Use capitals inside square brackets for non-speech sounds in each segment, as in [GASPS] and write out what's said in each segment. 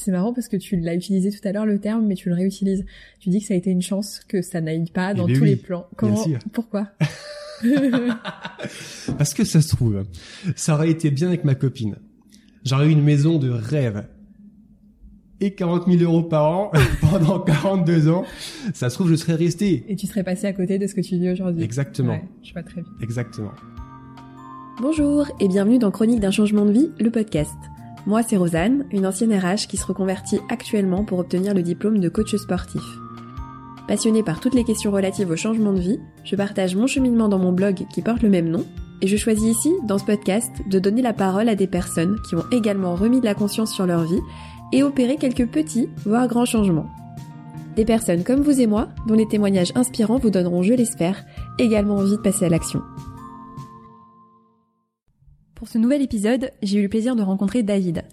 C'est marrant parce que tu l'as utilisé tout à l'heure le terme, mais tu le réutilises. Tu dis que ça a été une chance que ça n'aille pas dans Eh ben tous oui, les plans. Comment sûr. [LAUGHS] Pourquoi [LAUGHS] [LAUGHS] Parce que ça se trouve, ça aurait été bien avec ma copine. J'aurais eu une maison de rêve. Et 40 000 euros par an pendant 42 ans. Ça se trouve, je serais resté. Et tu serais passé à côté de ce que tu vis aujourd'hui. Exactement. Ouais, je vois très bien. Exactement. Bonjour et bienvenue dans Chronique d'un changement de vie, le podcast. Moi c'est Rosanne, une ancienne RH qui se reconvertit actuellement pour obtenir le diplôme de coach sportif. Passionnée par toutes les questions relatives au changement de vie, je partage mon cheminement dans mon blog qui porte le même nom, et je choisis ici, dans ce podcast, de donner la parole à des personnes qui ont également remis de la conscience sur leur vie et opéré quelques petits, voire grands changements. Des personnes comme vous et moi, dont les témoignages inspirants vous donneront, je l'espère, également envie de passer à l'action. Pour ce nouvel épisode, j'ai eu le plaisir de rencontrer David.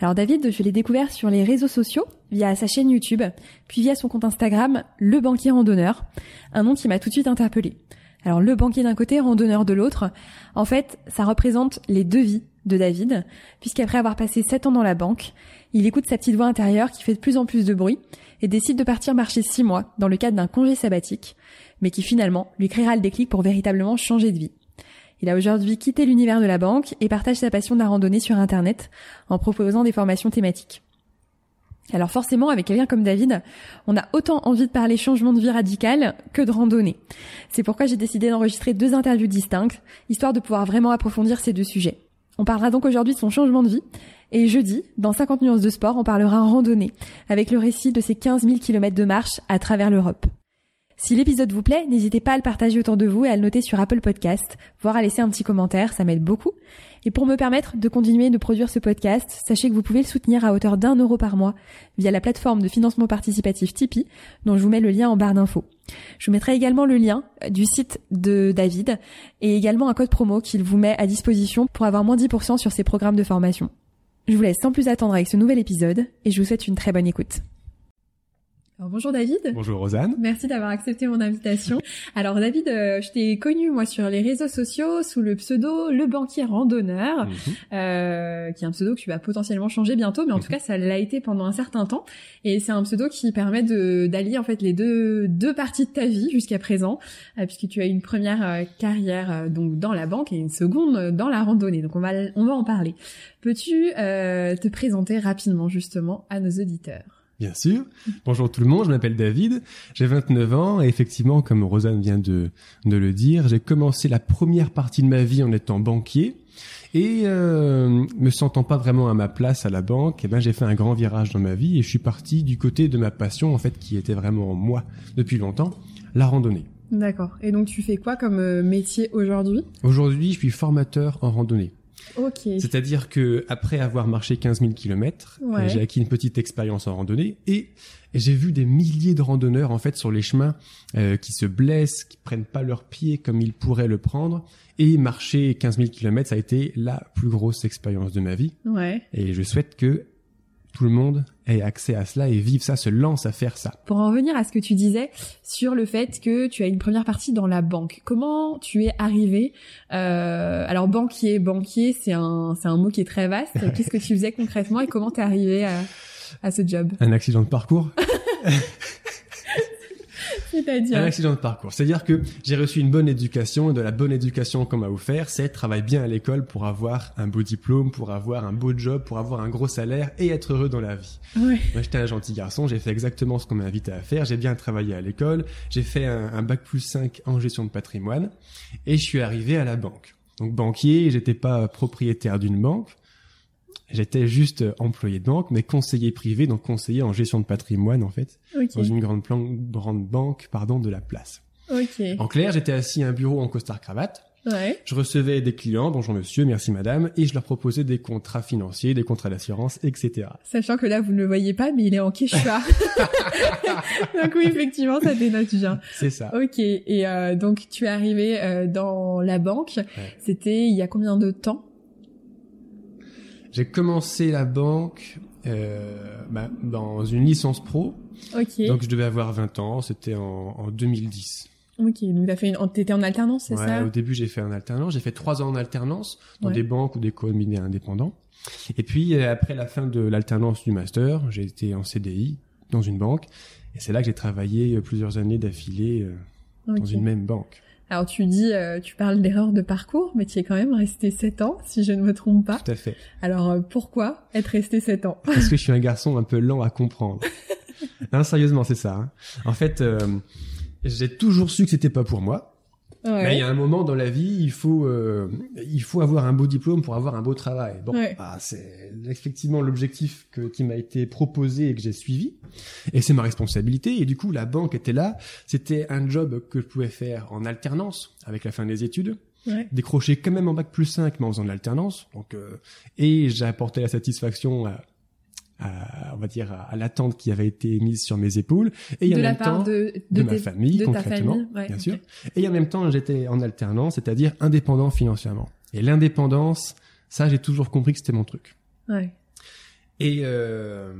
Alors David, je l'ai découvert sur les réseaux sociaux, via sa chaîne YouTube, puis via son compte Instagram, Le Banquier Randonneur, un nom qui m'a tout de suite interpellé. Alors le banquier d'un côté, randonneur de l'autre, en fait, ça représente les deux vies de David, puisqu'après avoir passé 7 ans dans la banque, il écoute sa petite voix intérieure qui fait de plus en plus de bruit et décide de partir marcher 6 mois dans le cadre d'un congé sabbatique, mais qui finalement lui créera le déclic pour véritablement changer de vie. Il a aujourd'hui quitté l'univers de la banque et partage sa passion de la randonnée sur Internet en proposant des formations thématiques. Alors forcément, avec quelqu'un comme David, on a autant envie de parler changement de vie radical que de randonnée. C'est pourquoi j'ai décidé d'enregistrer deux interviews distinctes, histoire de pouvoir vraiment approfondir ces deux sujets. On parlera donc aujourd'hui de son changement de vie, et jeudi, dans 50 nuances de sport, on parlera randonnée, avec le récit de ses 15 000 km de marche à travers l'Europe. Si l'épisode vous plaît, n'hésitez pas à le partager autour de vous et à le noter sur Apple Podcast, voire à laisser un petit commentaire, ça m'aide beaucoup. Et pour me permettre de continuer de produire ce podcast, sachez que vous pouvez le soutenir à hauteur d'un euro par mois via la plateforme de financement participatif Tipeee, dont je vous mets le lien en barre d'infos. Je vous mettrai également le lien du site de David et également un code promo qu'il vous met à disposition pour avoir moins 10% sur ses programmes de formation. Je vous laisse sans plus attendre avec ce nouvel épisode et je vous souhaite une très bonne écoute. Alors, bonjour David. Bonjour Rosanne. Merci d'avoir accepté mon invitation. Alors David, euh, je t'ai connu moi sur les réseaux sociaux sous le pseudo Le Banquier Randonneur, Mhm. euh, qui est un pseudo que tu vas potentiellement changer bientôt, mais en Mhm. tout cas ça l'a été pendant un certain temps. Et c'est un pseudo qui permet de d'allier en fait les deux deux parties de ta vie jusqu'à présent, euh, puisque tu as une première euh, carrière donc dans la banque et une seconde dans la randonnée. Donc on va on va en parler. Peux-tu euh, te présenter rapidement justement à nos auditeurs? Bien sûr. Bonjour tout le monde, je m'appelle David, j'ai 29 ans et effectivement, comme Rosanne vient de, de le dire, j'ai commencé la première partie de ma vie en étant banquier et euh, me sentant pas vraiment à ma place à la banque, eh ben j'ai fait un grand virage dans ma vie et je suis parti du côté de ma passion en fait qui était vraiment moi depuis longtemps, la randonnée. D'accord. Et donc tu fais quoi comme euh, métier aujourd'hui? Aujourd'hui, je suis formateur en randonnée. Ok. C'est-à-dire que après avoir marché 15 000 kilomètres, Ouais. euh, j'ai acquis une petite expérience en randonnée et j'ai vu des milliers de randonneurs en fait sur les chemins euh, qui se blessent, qui prennent pas leurs pieds comme ils pourraient le prendre. Et marcher 15 000 kilomètres, ça a été la plus grosse expérience de ma vie. Ouais. Et je souhaite que tout le monde ait accès à cela et vive ça, se lance à faire ça. Pour en revenir à ce que tu disais sur le fait que tu as une première partie dans la banque, comment tu es arrivé euh, Alors banquier, banquier, c'est un c'est un mot qui est très vaste. [LAUGHS] Qu'est-ce que tu faisais concrètement et comment t'es arrivé à, à ce job? Un accident de parcours [LAUGHS] Un C'est-à-dire accident de parcours. C'est-à-dire que j'ai reçu une bonne éducation et de la bonne éducation qu'on m'a offert, c'est travailler bien à l'école pour avoir un beau diplôme, pour avoir un beau job, pour avoir un gros salaire et être heureux dans la vie. Ouais. Moi, j'étais un gentil garçon, j'ai fait exactement ce qu'on m'a invité à faire, j'ai bien travaillé à l'école, j'ai fait un, un bac plus 5 en gestion de patrimoine et je suis arrivé à la banque. Donc banquier, j'étais pas propriétaire d'une banque, j'étais juste employé de banque, mais conseiller privé, donc conseiller en gestion de patrimoine en fait, Ok. dans une grande, plan- grande banque pardon, de la place. Ok. En clair, j'étais assis à un bureau en costard cravate. Ouais. Je recevais des clients, bonjour monsieur, merci madame, et je leur proposais des contrats financiers, des contrats d'assurance, etc. Sachant que là vous ne le voyez pas, mais il est en quechua. [LAUGHS] [LAUGHS] donc oui, effectivement, ça dénote bien. C'est ça. Ok. Et euh, donc tu es arrivé euh, dans la banque. C'était il y a combien de temps? J'ai commencé la banque euh, bah, dans une licence pro, Ok. donc je devais avoir 20 ans, c'était en, en 2010. Ok, donc t'as fait une, t'étais en alternance, c'est Ouais, ça au début, j'ai fait un alternance. J'ai fait trois ans en alternance dans Ouais. des banques ou des co-adminés indépendants. Et puis, euh, après la fin de l'alternance du master, j'ai été en CDI dans une banque. Et c'est là que j'ai travaillé euh, plusieurs années d'affilée euh, dans une même banque. Alors tu dis, euh, tu parles d'erreur de parcours, mais tu es quand même resté 7 ans, si je ne me trompe pas. Tout à fait. Alors euh, pourquoi être resté 7 ans? Parce que je suis un garçon un peu lent à comprendre. [LAUGHS] non, sérieusement, c'est ça. hein. En fait, euh, j'ai toujours su que c'était pas pour moi. Mais il y a un moment dans la vie, il faut, euh, il faut avoir un beau diplôme pour avoir un beau travail. Bon, Ouais. bah, c'est effectivement l'objectif que, qui m'a été proposé et que j'ai suivi. Et c'est ma responsabilité. Et du coup, la banque était là. C'était un job que je pouvais faire en alternance avec la fin des études. Ouais. Décrocher quand même en bac plus 5, mais en faisant de l'alternance. Donc, euh, et j'ai apporté la satisfaction à, à, on va dire, à, à l'attente qui avait été mise sur mes épaules. Et en de la même part temps, de, de, de ma tes- famille, de concrètement, famille, ouais, bien sûr. Et en même temps, j'étais en alternance, c'est-à-dire indépendant financièrement. Et l'indépendance, ça, j'ai toujours compris que c'était mon truc. Ouais. Et, euh,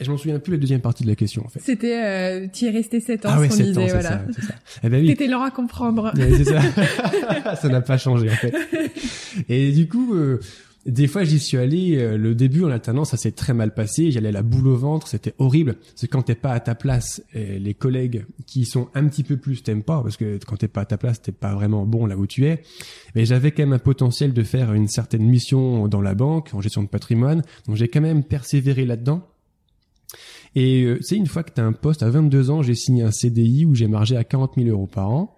et je m'en souviens plus la deuxième partie de la question, en fait. C'était, euh, tu y es resté 7 ans, ah ouais, qu'on 7 disait, ans, voilà. ça, c'est ça. Eh ben oui. T'étais lent à comprendre. [LAUGHS] Ça n'a pas changé, en fait. [LAUGHS] Et du coup, euh, des fois, j'y suis allé, euh, le début en alternance, ça s'est très mal passé. J'allais la boule au ventre, c'était horrible. C'est quand t'es pas à ta place, et les collègues qui sont un petit peu plus t'aiment pas, parce que quand t'es pas à ta place, t'es pas vraiment bon là où tu es. Mais j'avais quand même un potentiel de faire une certaine mission dans la banque, en gestion de patrimoine. Donc j'ai quand même persévéré là-dedans. Et euh, c'est une fois que tu as un poste, à 22 ans, j'ai signé un CDI où j'ai margé à 40 000 euros par an.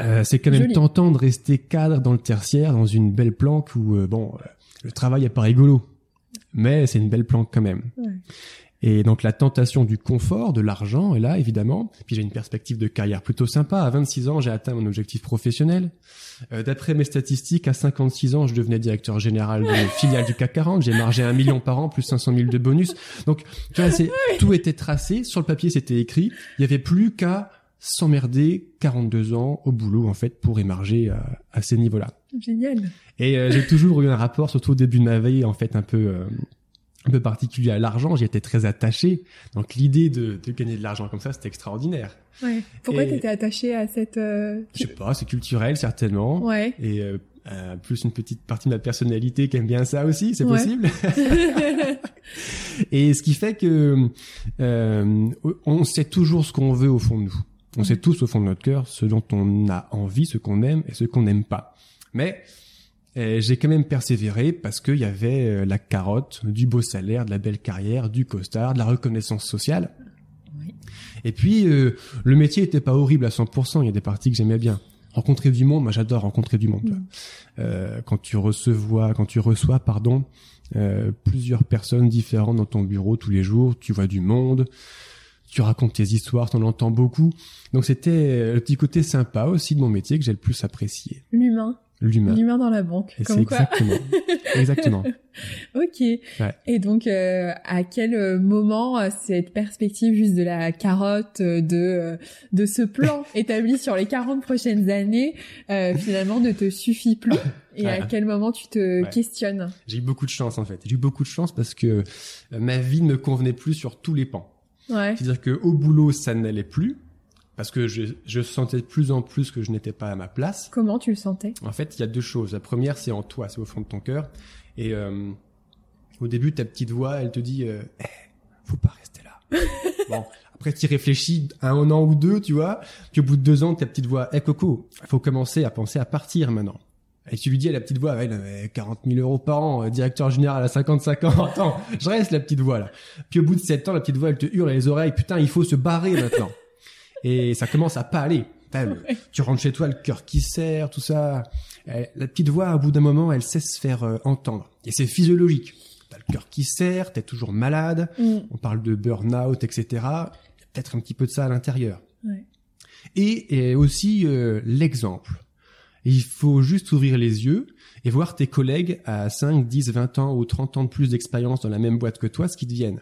Euh, c'est quand même Joli. tentant de rester cadre dans le tertiaire, dans une belle planque où, euh, bon, euh, le travail est pas rigolo, mais c'est une belle planque quand même. Ouais. Et donc la tentation du confort, de l'argent est là, évidemment. Puis j'ai une perspective de carrière plutôt sympa. À 26 ans, j'ai atteint mon objectif professionnel. Euh, D'après mes statistiques, à 56 ans, je devenais directeur général de [LAUGHS] filiale du CAC 40. J'ai margé un million par an, plus 500 000 de bonus. Donc, tu vois, [LAUGHS] tout était tracé. Sur le papier, c'était écrit. Il y avait plus qu'à s'emmerder 42 ans au boulot, en fait, pour émarger à, à ces niveaux-là. Génial. Et euh, j'ai toujours eu un rapport, surtout au début de ma vie, en fait, un peu, euh, un peu particulier à l'argent. J'y étais très attaché. Donc l'idée de, de gagner de l'argent comme ça, c'était extraordinaire. Ouais. Pourquoi Et- t'étais attaché à cette... euh, Je sais pas, c'est culturel certainement. Ouais. Et euh, euh, plus une petite partie de ma personnalité qui aime bien ça aussi, c'est Ouais. possible. [LAUGHS] Et ce qui fait que euh, on sait toujours ce qu'on veut au fond de nous. On sait tous au fond de notre cœur ce dont on a envie, ce qu'on aime et ce qu'on n'aime pas. Mais euh, j'ai quand même persévéré parce qu'il y avait euh, la carotte, du beau salaire, de la belle carrière, du costard, de la reconnaissance sociale. Oui. Et puis euh, le métier était pas horrible à 100%. Il y a des parties que j'aimais bien. Rencontrer du monde, moi j'adore rencontrer du monde. Mm. Euh, quand tu reçois, quand tu reçois, pardon, euh, plusieurs personnes différentes dans ton bureau tous les jours, tu vois du monde, tu racontes tes histoires, t'en entends beaucoup. Donc c'était le petit côté sympa aussi de mon métier que j'ai le plus apprécié, L'humain. l'humain. L'humain dans la banque. Et c'est Comme quoi. exactement, [LAUGHS] exactement. Ok. Et donc, euh, à quel euh, moment euh, cette perspective juste de la carotte, euh, de de ce plan [LAUGHS] établi sur les 40 prochaines années, euh, finalement ne te suffit plus? [LAUGHS] Et à Ouais. quel moment tu te Ouais. questionnes? J'ai eu beaucoup de chance en fait. J'ai eu beaucoup de chance parce que ma vie ne me convenait plus sur tous les pans. Ouais. C'est-à-dire que au boulot, ça n'allait plus parce que je, je sentais de plus en plus que je n'étais pas à ma place. Comment tu le sentais? En fait, il y a deux choses. La première, c'est en toi, c'est au fond de ton cœur. Et euh, au début, ta petite voix, elle te dit, euh, Eh, faut pas rester là. [LAUGHS] bon, après, tu réfléchis un an ou deux, tu vois. Puis au bout de deux ans, ta petite voix, eh Coco, faut commencer à penser à partir maintenant. Et tu lui dis à la petite voix, ouais, mais 40 000 euros par an, euh, directeur général à 55 ans, attends, [LAUGHS] je reste la petite voix là. Puis au bout de sept ans, la petite voix, elle te hurle les oreilles, putain, il faut se barrer maintenant. [LAUGHS] Et ça commence à pas aller. Tu rentres chez toi, le cœur qui serre, tout ça. La petite voix, au bout d'un moment, elle sait se faire euh, entendre. Et c'est physiologique. T'as le cœur qui serre, t'es toujours malade. Mm. On parle de burn-out, etc. Il y a peut-être un petit peu de ça à l'intérieur. Ouais. Et, et aussi euh, l'exemple. Il faut juste ouvrir les yeux et voir tes collègues à 5, 10, 20 ans ou 30 ans de plus d'expérience dans la même boîte que toi, ce qu'ils deviennent.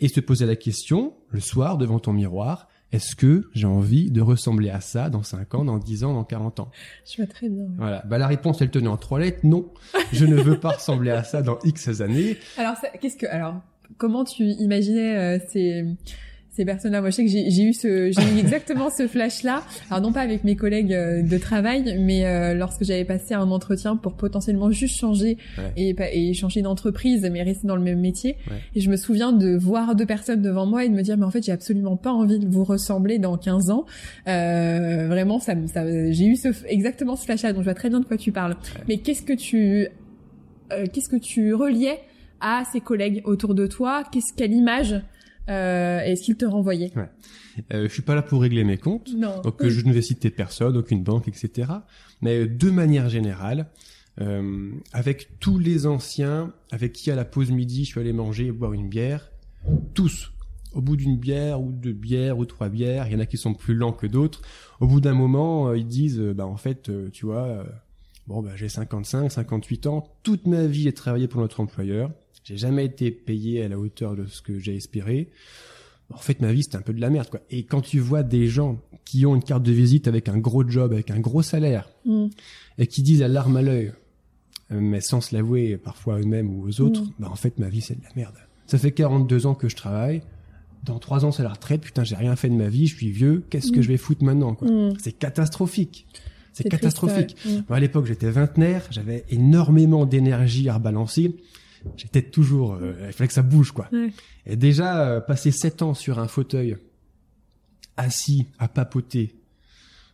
Et se poser la question, le soir, devant ton miroir, est-ce que j'ai envie de ressembler à ça dans 5 ans, dans 10 ans, dans 40 ans? Je vois très bien. Voilà. Bah, la réponse, elle tenait en trois lettres. Non, je ne veux pas ressembler à ça dans X années. Alors, qu'est-ce que alors comment tu imaginais euh, ces ces personnes-là. Moi, je sais que j'ai eu ce, j'ai eu exactement ce flash-là. Alors non pas avec mes collègues euh, de travail, mais euh, lorsque j'avais passé un entretien pour potentiellement juste changer et, et changer d'entreprise, mais rester dans le même métier. Et je me souviens de voir deux personnes devant moi et de me dire, mais en fait, j'ai absolument pas envie de vous ressembler dans 15 ans. Euh, vraiment, ça, ça j'ai eu ce, exactement ce flash-là. Donc je vois très bien de quoi tu parles. Mais qu'est-ce que tu, euh, qu'est-ce que tu reliais à ces collègues autour de toi? Qu'est-ce quelle image euh, est-ce qu'il te renvoyait ouais. euh, Je suis pas là pour régler mes comptes, non. donc euh, je ne vais citer personne, aucune banque, etc. Mais de manière générale, euh, avec tous les anciens avec qui à la pause midi je suis allé manger et boire une bière, tous, au bout d'une bière ou deux bières ou trois bières, il y en a qui sont plus lents que d'autres. Au bout d'un moment, ils disent, bah en fait, tu vois, bon bah j'ai 55, 58 ans, toute ma vie j'ai travaillé pour notre employeur. J'ai jamais été payé à la hauteur de ce que j'ai espéré. En fait, ma vie, c'était un peu de la merde, quoi. Et quand tu vois des gens qui ont une carte de visite avec un gros job, avec un gros salaire, mm. et qui disent à l'arme à l'œil, euh, mais sans se l'avouer parfois à eux-mêmes ou aux autres, Mm. bah en fait, ma vie, c'est de la merde. Ça fait 42 ans que je travaille. Dans 3 ans, c'est la retraite. Putain, j'ai rien fait de ma vie. Je suis vieux. Qu'est-ce que Mm. je vais foutre maintenant, quoi? C'est catastrophique. C'est catastrophique. triste, ouais. Moi, à l'époque, j'étais vingtenaire, j'avais énormément d'énergie à rebalancer. J'étais toujours, euh, il fallait que ça bouge, quoi. Ouais. Et déjà, euh, passer sept ans sur un fauteuil, assis, à papoter,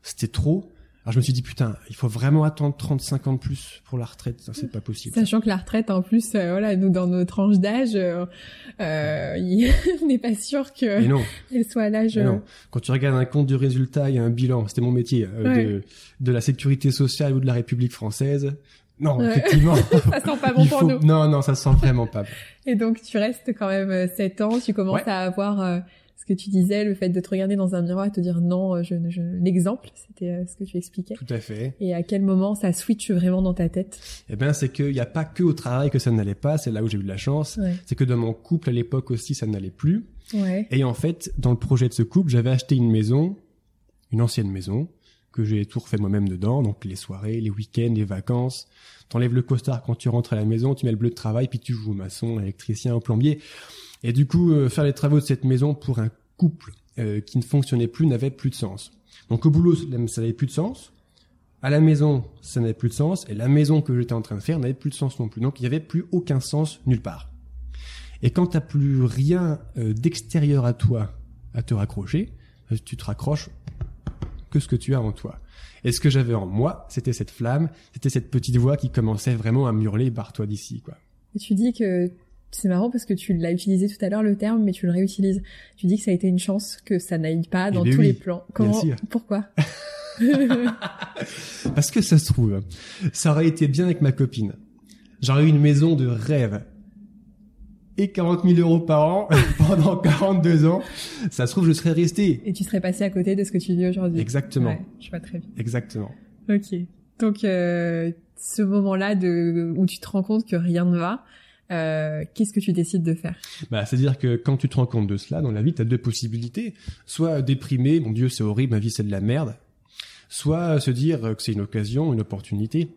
c'était trop. Alors je me suis dit, putain, il faut vraiment attendre 35 ans de plus pour la retraite. Ça, c'est pas possible. Sachant que la retraite, en plus, euh, voilà, nous dans nos tranches d'âge, euh, euh, [LAUGHS] on n'est pas sûr que non, elle soit à l'âge. non. Quand tu regardes un compte de résultat et un bilan, c'était mon métier, Ouais. de, de la sécurité sociale ou de la République française. Non, Ouais. effectivement. [LAUGHS] ça sent pas [LAUGHS] bon pour faut... nous. Non, non, ça sent vraiment pas bon. Et donc tu restes quand même euh, 7 ans, tu commences Ouais. à avoir euh, ce que tu disais, le fait de te regarder dans un miroir et te dire non, euh, je, je... l'exemple, c'était euh, ce que tu expliquais. Tout à fait. Et à quel moment ça switch vraiment dans ta tête? Eh ben, c'est qu'il n'y a pas que au travail que ça n'allait pas. C'est là où j'ai eu de la chance. Ouais. C'est que dans mon couple à l'époque aussi, ça n'allait plus. Et en fait, dans le projet de ce couple, j'avais acheté une maison, une ancienne maison, que j'ai tout refait moi-même dedans. Donc les soirées, les week-ends, les vacances. T'enlèves le costard quand tu rentres à la maison, tu mets le bleu de travail, puis tu joues au maçon, à l'électricien, au plombier. Et du coup, euh, faire les travaux de cette maison pour un couple euh, qui ne fonctionnait plus n'avait plus de sens. Donc au boulot, ça n'avait plus de sens. À la maison, ça n'avait plus de sens. Et la maison que j'étais en train de faire n'avait plus de sens non plus. Donc il n'y avait plus aucun sens nulle part. Et quand t'as plus rien euh, d'extérieur à toi à te raccrocher, tu te raccroches que ce que tu as en toi. Et ce que j'avais en moi, c'était cette flamme, c'était cette petite voix qui commençait vraiment à hurler barre-toi d'ici, quoi. Et tu dis que c'est marrant parce que tu l'as utilisé tout à l'heure le terme, mais tu le réutilises. Tu dis que ça a été une chance que ça n'aille pas dans Eh ben tous oui, les plans. Comment. Pourquoi [LAUGHS] [LAUGHS] Parce que ça se trouve, ça aurait été bien avec ma copine. J'aurais eu une maison de rêve. Et 40 000 euros par an [LAUGHS] pendant 42 ans. Ça se trouve, je serais resté. Et tu serais passé à côté de ce que tu dis aujourd'hui. Exactement. Ouais, je vois très bien. Exactement. Ok. Donc euh, ce moment-là de où tu te rends compte que rien ne va, euh, qu'est-ce que tu décides de faire? Bah, c'est-à-dire que quand tu te rends compte de cela, dans la vie, tu as deux possibilités. Soit déprimer, mon Dieu, c'est horrible, ma vie, c'est de la merde. Soit se dire que c'est une occasion, une opportunité.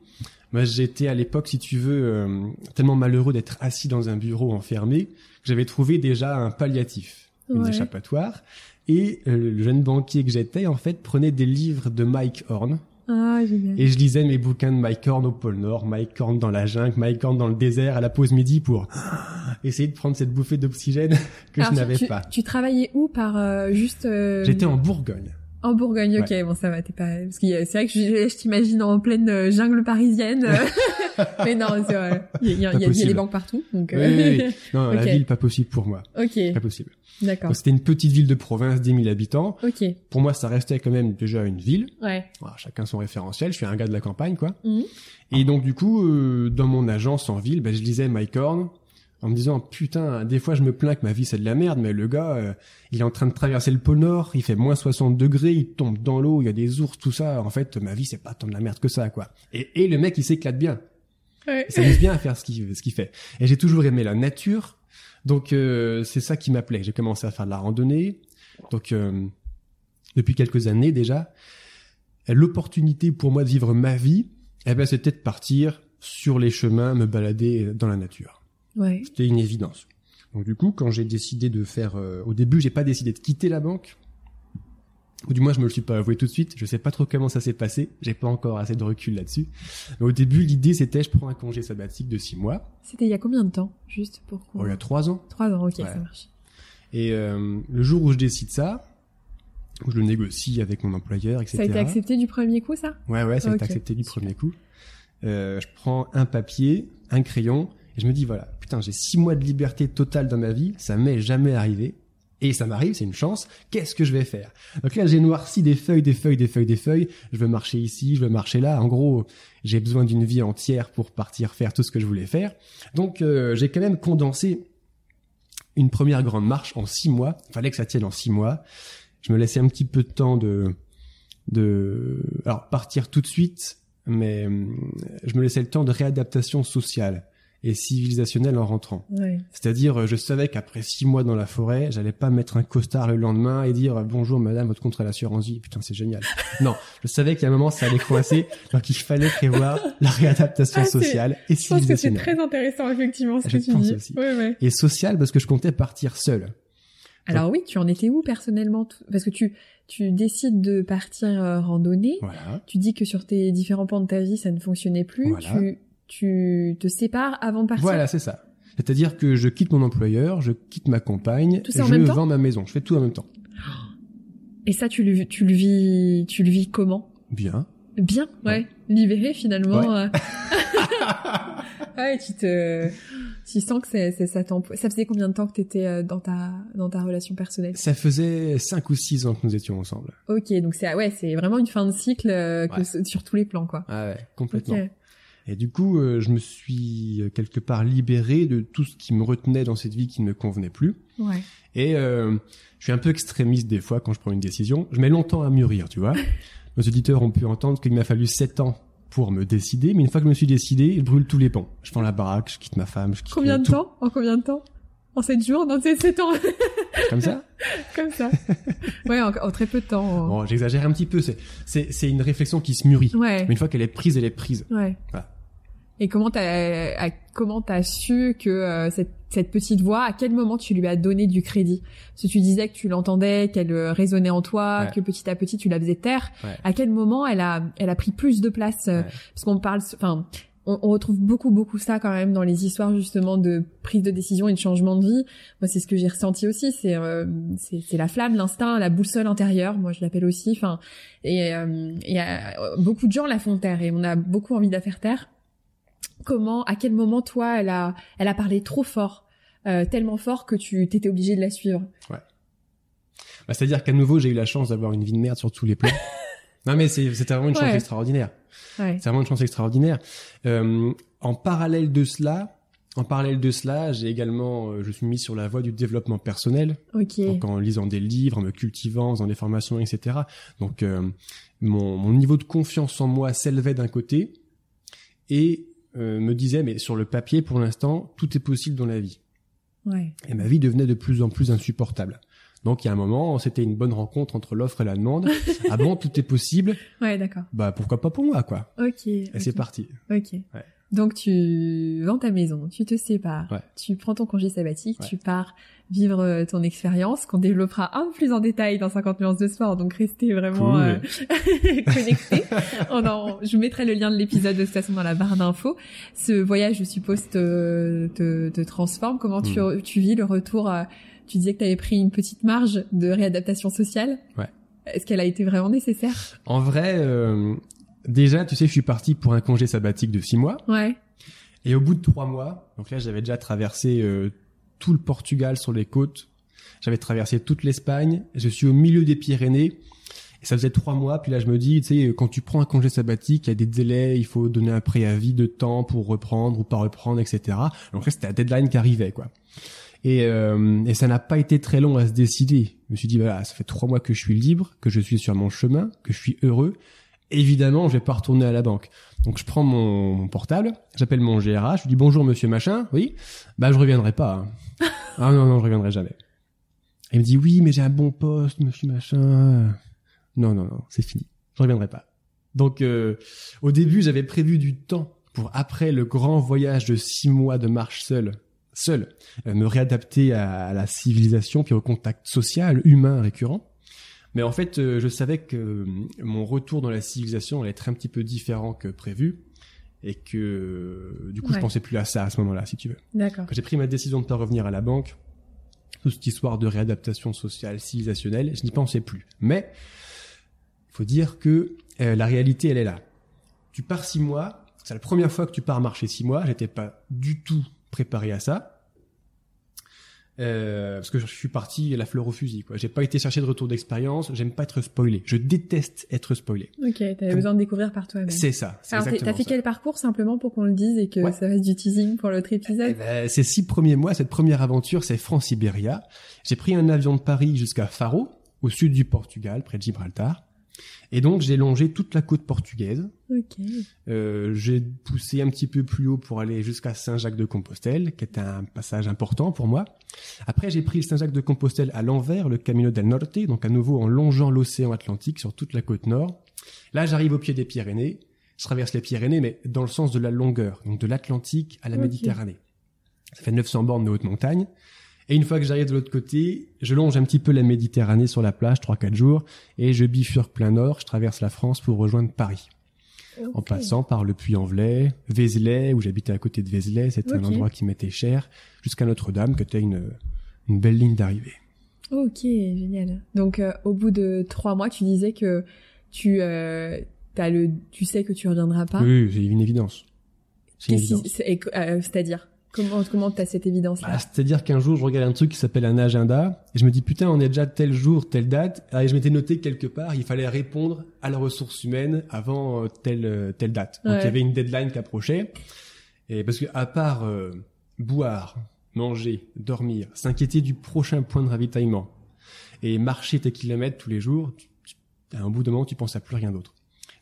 Moi, j'étais à l'époque, si tu veux, euh, tellement malheureux d'être assis dans un bureau enfermé, que j'avais trouvé déjà un palliatif, une Ouais. échappatoire. Et euh, le jeune banquier que j'étais, en fait, prenait des livres de Mike Horn. Ah génial. Et je lisais mes bouquins de Mike Horn au pôle Nord, Mike Horn dans la jungle, Mike Horn dans le désert à la pause midi pour [GASPS] essayer de prendre cette bouffée d'oxygène [LAUGHS] que Alors, je n'avais pas. Tu travaillais où par euh, juste euh, J'étais en Bourgogne. En Bourgogne. Ok, bon ça va, t'es pas parce que c'est vrai que je, je t'imagine en pleine euh, jungle parisienne. [LAUGHS] [LAUGHS] mais non, c'est vrai. Il y a, il y a- il y a possible. des banques partout. Donc Oui, euh, oui, oui. Non, la [LAUGHS] ville, pas possible pour moi. ok, Pas possible. d'accord. C'était une petite ville de province, 10 000 habitants. Ok, Pour moi, ça restait quand même déjà une ville. ouais. Chacun son référentiel. Je suis un gars de la campagne, quoi. Mhm. Et donc, du coup, euh, dans mon agence en ville, ben, je lisais Mike Horn en me disant, putain, des fois, je me plains que ma vie, c'est de la merde, mais le gars, euh, il est en train de traverser le pôle Nord, il fait moins 60 degrés, il tombe dans l'eau, il y a des ours, tout ça. En fait, ma vie, c'est pas tant de la merde que ça, quoi. Et, et le mec, il s'éclate bien. Ouais. Il s'amuse bien à faire ce qu'il ce qu'il fait. Et j'ai toujours aimé la nature, donc euh, c'est ça qui m'appelait. J'ai commencé à faire de la randonnée, donc euh, depuis quelques années déjà. L'opportunité pour moi de vivre ma vie, eh ben, c'était de partir sur les chemins, me balader dans la nature. Ouais. C'était une évidence. Donc du coup, quand j'ai décidé de faire, euh, au début, j'ai pas décidé de quitter la banque. Ou du moins, je me le suis pas avoué tout de suite. Je sais pas trop comment ça s'est passé. J'ai pas encore assez de recul là-dessus. Mais au début, l'idée c'était, je prends un congé sabbatique de six mois. C'était il y a combien de temps, juste pour Oh, il y a trois ans. Trois ans, ok, Ouais. ça marche. Et euh, le jour où je décide ça, où je le négocie avec mon employeur, etc. Ça a été accepté du premier coup, ça? Ouais, ouais, ça a été accepté du super. premier coup. Euh, je prends un papier, un crayon, et je me dis voilà, putain, j'ai six mois de liberté totale dans ma vie, ça m'est jamais arrivé. Et ça m'arrive, c'est une chance. Qu'est-ce que je vais faire? Donc là, j'ai noirci des feuilles, des feuilles, des feuilles, des feuilles. Je veux marcher ici, je veux marcher là. En gros, j'ai besoin d'une vie entière pour partir faire tout ce que je voulais faire. Donc, euh, j'ai quand même condensé une première grande marche en six mois. Il fallait que ça tienne en six mois. Je me laissais un petit peu de temps de, de, alors partir tout de suite, mais hum, je me laissais le temps de réadaptation sociale et civilisationnelle en rentrant. Ouais. C'est-à-dire, euh, je savais qu'après six mois dans la forêt, j'allais pas mettre un costard le lendemain et dire bonjour madame, votre contrat d'assurance vie. Putain, c'est génial. [LAUGHS] non, je savais qu'à un moment ça allait coincer, donc il fallait prévoir [LAUGHS] la réadaptation Ah, sociale et Je pense que c'est civilisationnelle. très intéressant, effectivement, ce Je que tu pense dis. aussi. Ouais, ouais. Et sociale parce que je comptais partir seul. Alors oui, tu en étais où personnellement? Parce que tu tu décides de partir euh, randonner. Voilà. Tu dis que sur tes différents pans de ta vie, ça ne fonctionnait plus. Voilà. Tu tu te sépares avant de partir. Voilà, c'est ça. C'est-à-dire que je quitte mon employeur, je quitte ma compagne, Tout ça je vends ma maison. Je fais tout en même temps. Et ça, tu le tu le vis tu le vis comment? Bien. Bien, ouais. Ouais. Libéré finalement. Ouais. euh. [LAUGHS] ouais, tu te tu sens que c'est ça Ça faisait combien de temps que t'étais euh, dans ta dans ta relation personnelle? Ça faisait cinq ou six ans que nous étions ensemble. Ok, donc c'est ouais, c'est vraiment une fin de cycle euh, que sur tous les plans quoi. Ah ouais, complètement. Et du coup, euh, je me suis euh, quelque part libéré de tout ce qui me retenait dans cette vie qui ne me convenait plus. Ouais. Et euh, je suis un peu extrémiste des fois quand je prends une décision. Je mets longtemps à mûrir, tu vois. [LAUGHS] Nos auditeurs ont pu entendre qu'il m'a fallu sept ans pour me décider, mais une fois que je me suis décidé, je brûle tous les ponts. Je vends la baraque, je quitte ma femme, je quitte Combien de tout. temps En combien de temps En 7 jours Dans ces 7 ans [LAUGHS] Comme ça [LAUGHS] Comme ça. ouais, en, en très peu de temps. Bon, j'exagère un petit peu. C'est, c'est, c'est une réflexion qui se mûrit. Ouais. Mais une fois qu'elle est prise, elle est prise. Ouais. Voilà. Et comment t'as comment t'as su que euh, cette, cette petite voix, à quel moment tu lui as donné du crédit? Que tu disais que tu l'entendais, qu'elle euh, résonnait en toi, Ouais. que petit à petit tu la faisais taire. Ouais. À quel moment elle a elle a pris plus de place euh, Ouais. Parce qu'on parle, enfin, on, on retrouve beaucoup beaucoup ça quand même dans les histoires justement de prise de décision et de changement de vie. Moi, c'est ce que j'ai ressenti aussi. C'est euh, c'est c'est la flamme, l'instinct, la boussole intérieure. Moi, je l'appelle aussi. Enfin, et euh, et, euh, beaucoup de gens la font taire et on a beaucoup envie de la faire taire. Comment, à quel moment toi, elle a elle a parlé trop fort, euh, tellement fort que tu t'étais obligé de la suivre. Bah, c'est-à-dire qu'à nouveau, j'ai eu la chance d'avoir une vie de merde sur tous les plans. [LAUGHS] non, mais c'est, c'était vraiment une chance Ouais. extraordinaire. Ouais. C'est vraiment une chance extraordinaire. Euh, en parallèle de cela, en parallèle de cela, j'ai également, euh, je suis mis sur la voie du développement personnel. Ok. Donc en lisant des livres, en me cultivant, en faisant des formations, etc. Donc euh, mon, mon niveau de confiance en moi s'élevait d'un côté et euh, me disait, mais sur le papier, pour l'instant, tout est possible dans la vie. Ouais. Et ma vie devenait de plus en plus insupportable. Donc il y a un moment, c'était une bonne rencontre entre l'offre et la demande. [LAUGHS] ah bon, tout est possible? Ouais, d'accord. Bah pourquoi pas pour moi, quoi. Ok. Et c'est parti. Ok. Ouais. Donc tu vends ta maison, tu te sépares, Ouais. tu prends ton congé sabbatique, Ouais. tu pars vivre euh, ton expérience qu'on développera un peu plus en détail dans 50 nuances de sport. Donc restez vraiment Cool. euh, [LAUGHS] connectés. On en- je vous mettrai le lien de l'épisode de toute façon dans la barre d'infos. Ce voyage, je suppose, te, te, te transforme. Comment tu, Mm. tu vis le retour euh, Tu disais que tu avais pris une petite marge de réadaptation sociale. Ouais. Est-ce qu'elle a été vraiment nécessaire? En vrai, euh, déjà, tu sais, je suis parti pour un congé sabbatique de six mois. Ouais. Et au bout de trois mois, donc là, j'avais déjà traversé euh, tout le Portugal sur les côtes. J'avais traversé toute l'Espagne. Je suis au milieu des Pyrénées. Et ça faisait trois mois. Puis là, je me dis, tu sais, quand tu prends un congé sabbatique, il y a des délais. Il faut donner un préavis de temps pour reprendre ou pas reprendre, etc. Donc là, c'était la deadline qui arrivait, quoi. Et, euh, et ça n'a pas été très long à se décider. Je me suis dit, voilà, ça fait trois mois que je suis libre, que je suis sur mon chemin, que je suis heureux. Évidemment, je vais pas retourner à la banque. Donc je prends mon, mon portable, j'appelle mon GRH, je lui dis bonjour monsieur machin, oui, bah je reviendrai pas. hein. [LAUGHS] ah non non, je reviendrai jamais. Il me dit oui, mais j'ai un bon poste, monsieur machin. Non non non, c'est fini, je reviendrai pas. Donc euh, au début, j'avais prévu du temps pour après le grand voyage de six mois de marche seule. seul, euh, me réadapter à, la civilisation, puis au contact social, humain, récurrent. Mais en fait, euh, je savais que mon retour dans la civilisation allait être un petit peu différent que prévu. Et que, du coup, je pensais plus à ça à ce moment-là, si tu veux. D'accord. Quand j'ai pris ma décision de ne pas revenir à la banque, toute cette histoire de réadaptation sociale, civilisationnelle, je n'y pensais plus. Mais, il faut dire que la réalité, elle est là. Tu pars six mois, c'est la première fois que tu pars marcher six mois, j'étais pas du tout préparé à ça. Euh, parce que je suis parti la fleur au fusil. Quoi. J'ai pas été chercher de retour d'expérience. J'aime pas être spoilé. Je déteste être spoilé. Ok, t'avais besoin de découvrir par toi-même. C'est ça. Alors t'as fait quel parcours simplement pour qu'on le dise et que ça fasse du teasing pour l'autre épisode eh ben, Ces six premiers mois, cette première aventure, c'est France-Sibéria. J'ai pris un avion de Paris jusqu'à Faro, au sud du Portugal, près de Gibraltar. Et donc j'ai longé toute la côte portugaise. Okay. Euh, j'ai poussé un petit peu plus haut pour aller jusqu'à Saint-Jacques-de-Compostelle, qui est un passage important pour moi. Après j'ai pris le Saint-Jacques-de-Compostelle à l'envers, le Camino del Norte, donc à nouveau en longeant l'océan Atlantique sur toute la côte nord. Là j'arrive au pied des Pyrénées. Je traverse les Pyrénées, mais dans le sens de la longueur, donc de l'Atlantique à la Méditerranée. Ça fait 900 bornes de haute montagne. Et une fois que j'arrive de l'autre côté, je longe un petit peu la Méditerranée sur la plage, 3-4 jours, et je bifurque plein nord, je traverse la France pour rejoindre Paris. En passant par le Puy-en-Velay, Vézelay, où j'habitais à côté de Vézelay, c'était un endroit qui m'était cher, jusqu'à Notre-Dame, qui était une, une belle ligne d'arrivée. Ok, génial. Donc euh, au bout de trois mois, tu disais que tu euh, as le, tu sais que tu reviendras pas. Oui, c'est une évidence. C'est euh, C'est-à-dire? Comment comment t'as cette évidence là bah, C'est-à-dire qu'un jour je regarde un truc qui s'appelle un agenda et je me dis putain on est déjà tel jour telle date et je m'étais noté quelque part il fallait répondre à la ressource humaine avant euh, telle euh, telle date. Donc il y avait une deadline qui approchait et parce que à part euh, boire, manger, dormir, s'inquiéter du prochain point de ravitaillement et marcher tes kilomètres tous les jours, à un bout de moment tu penses à plus rien d'autre.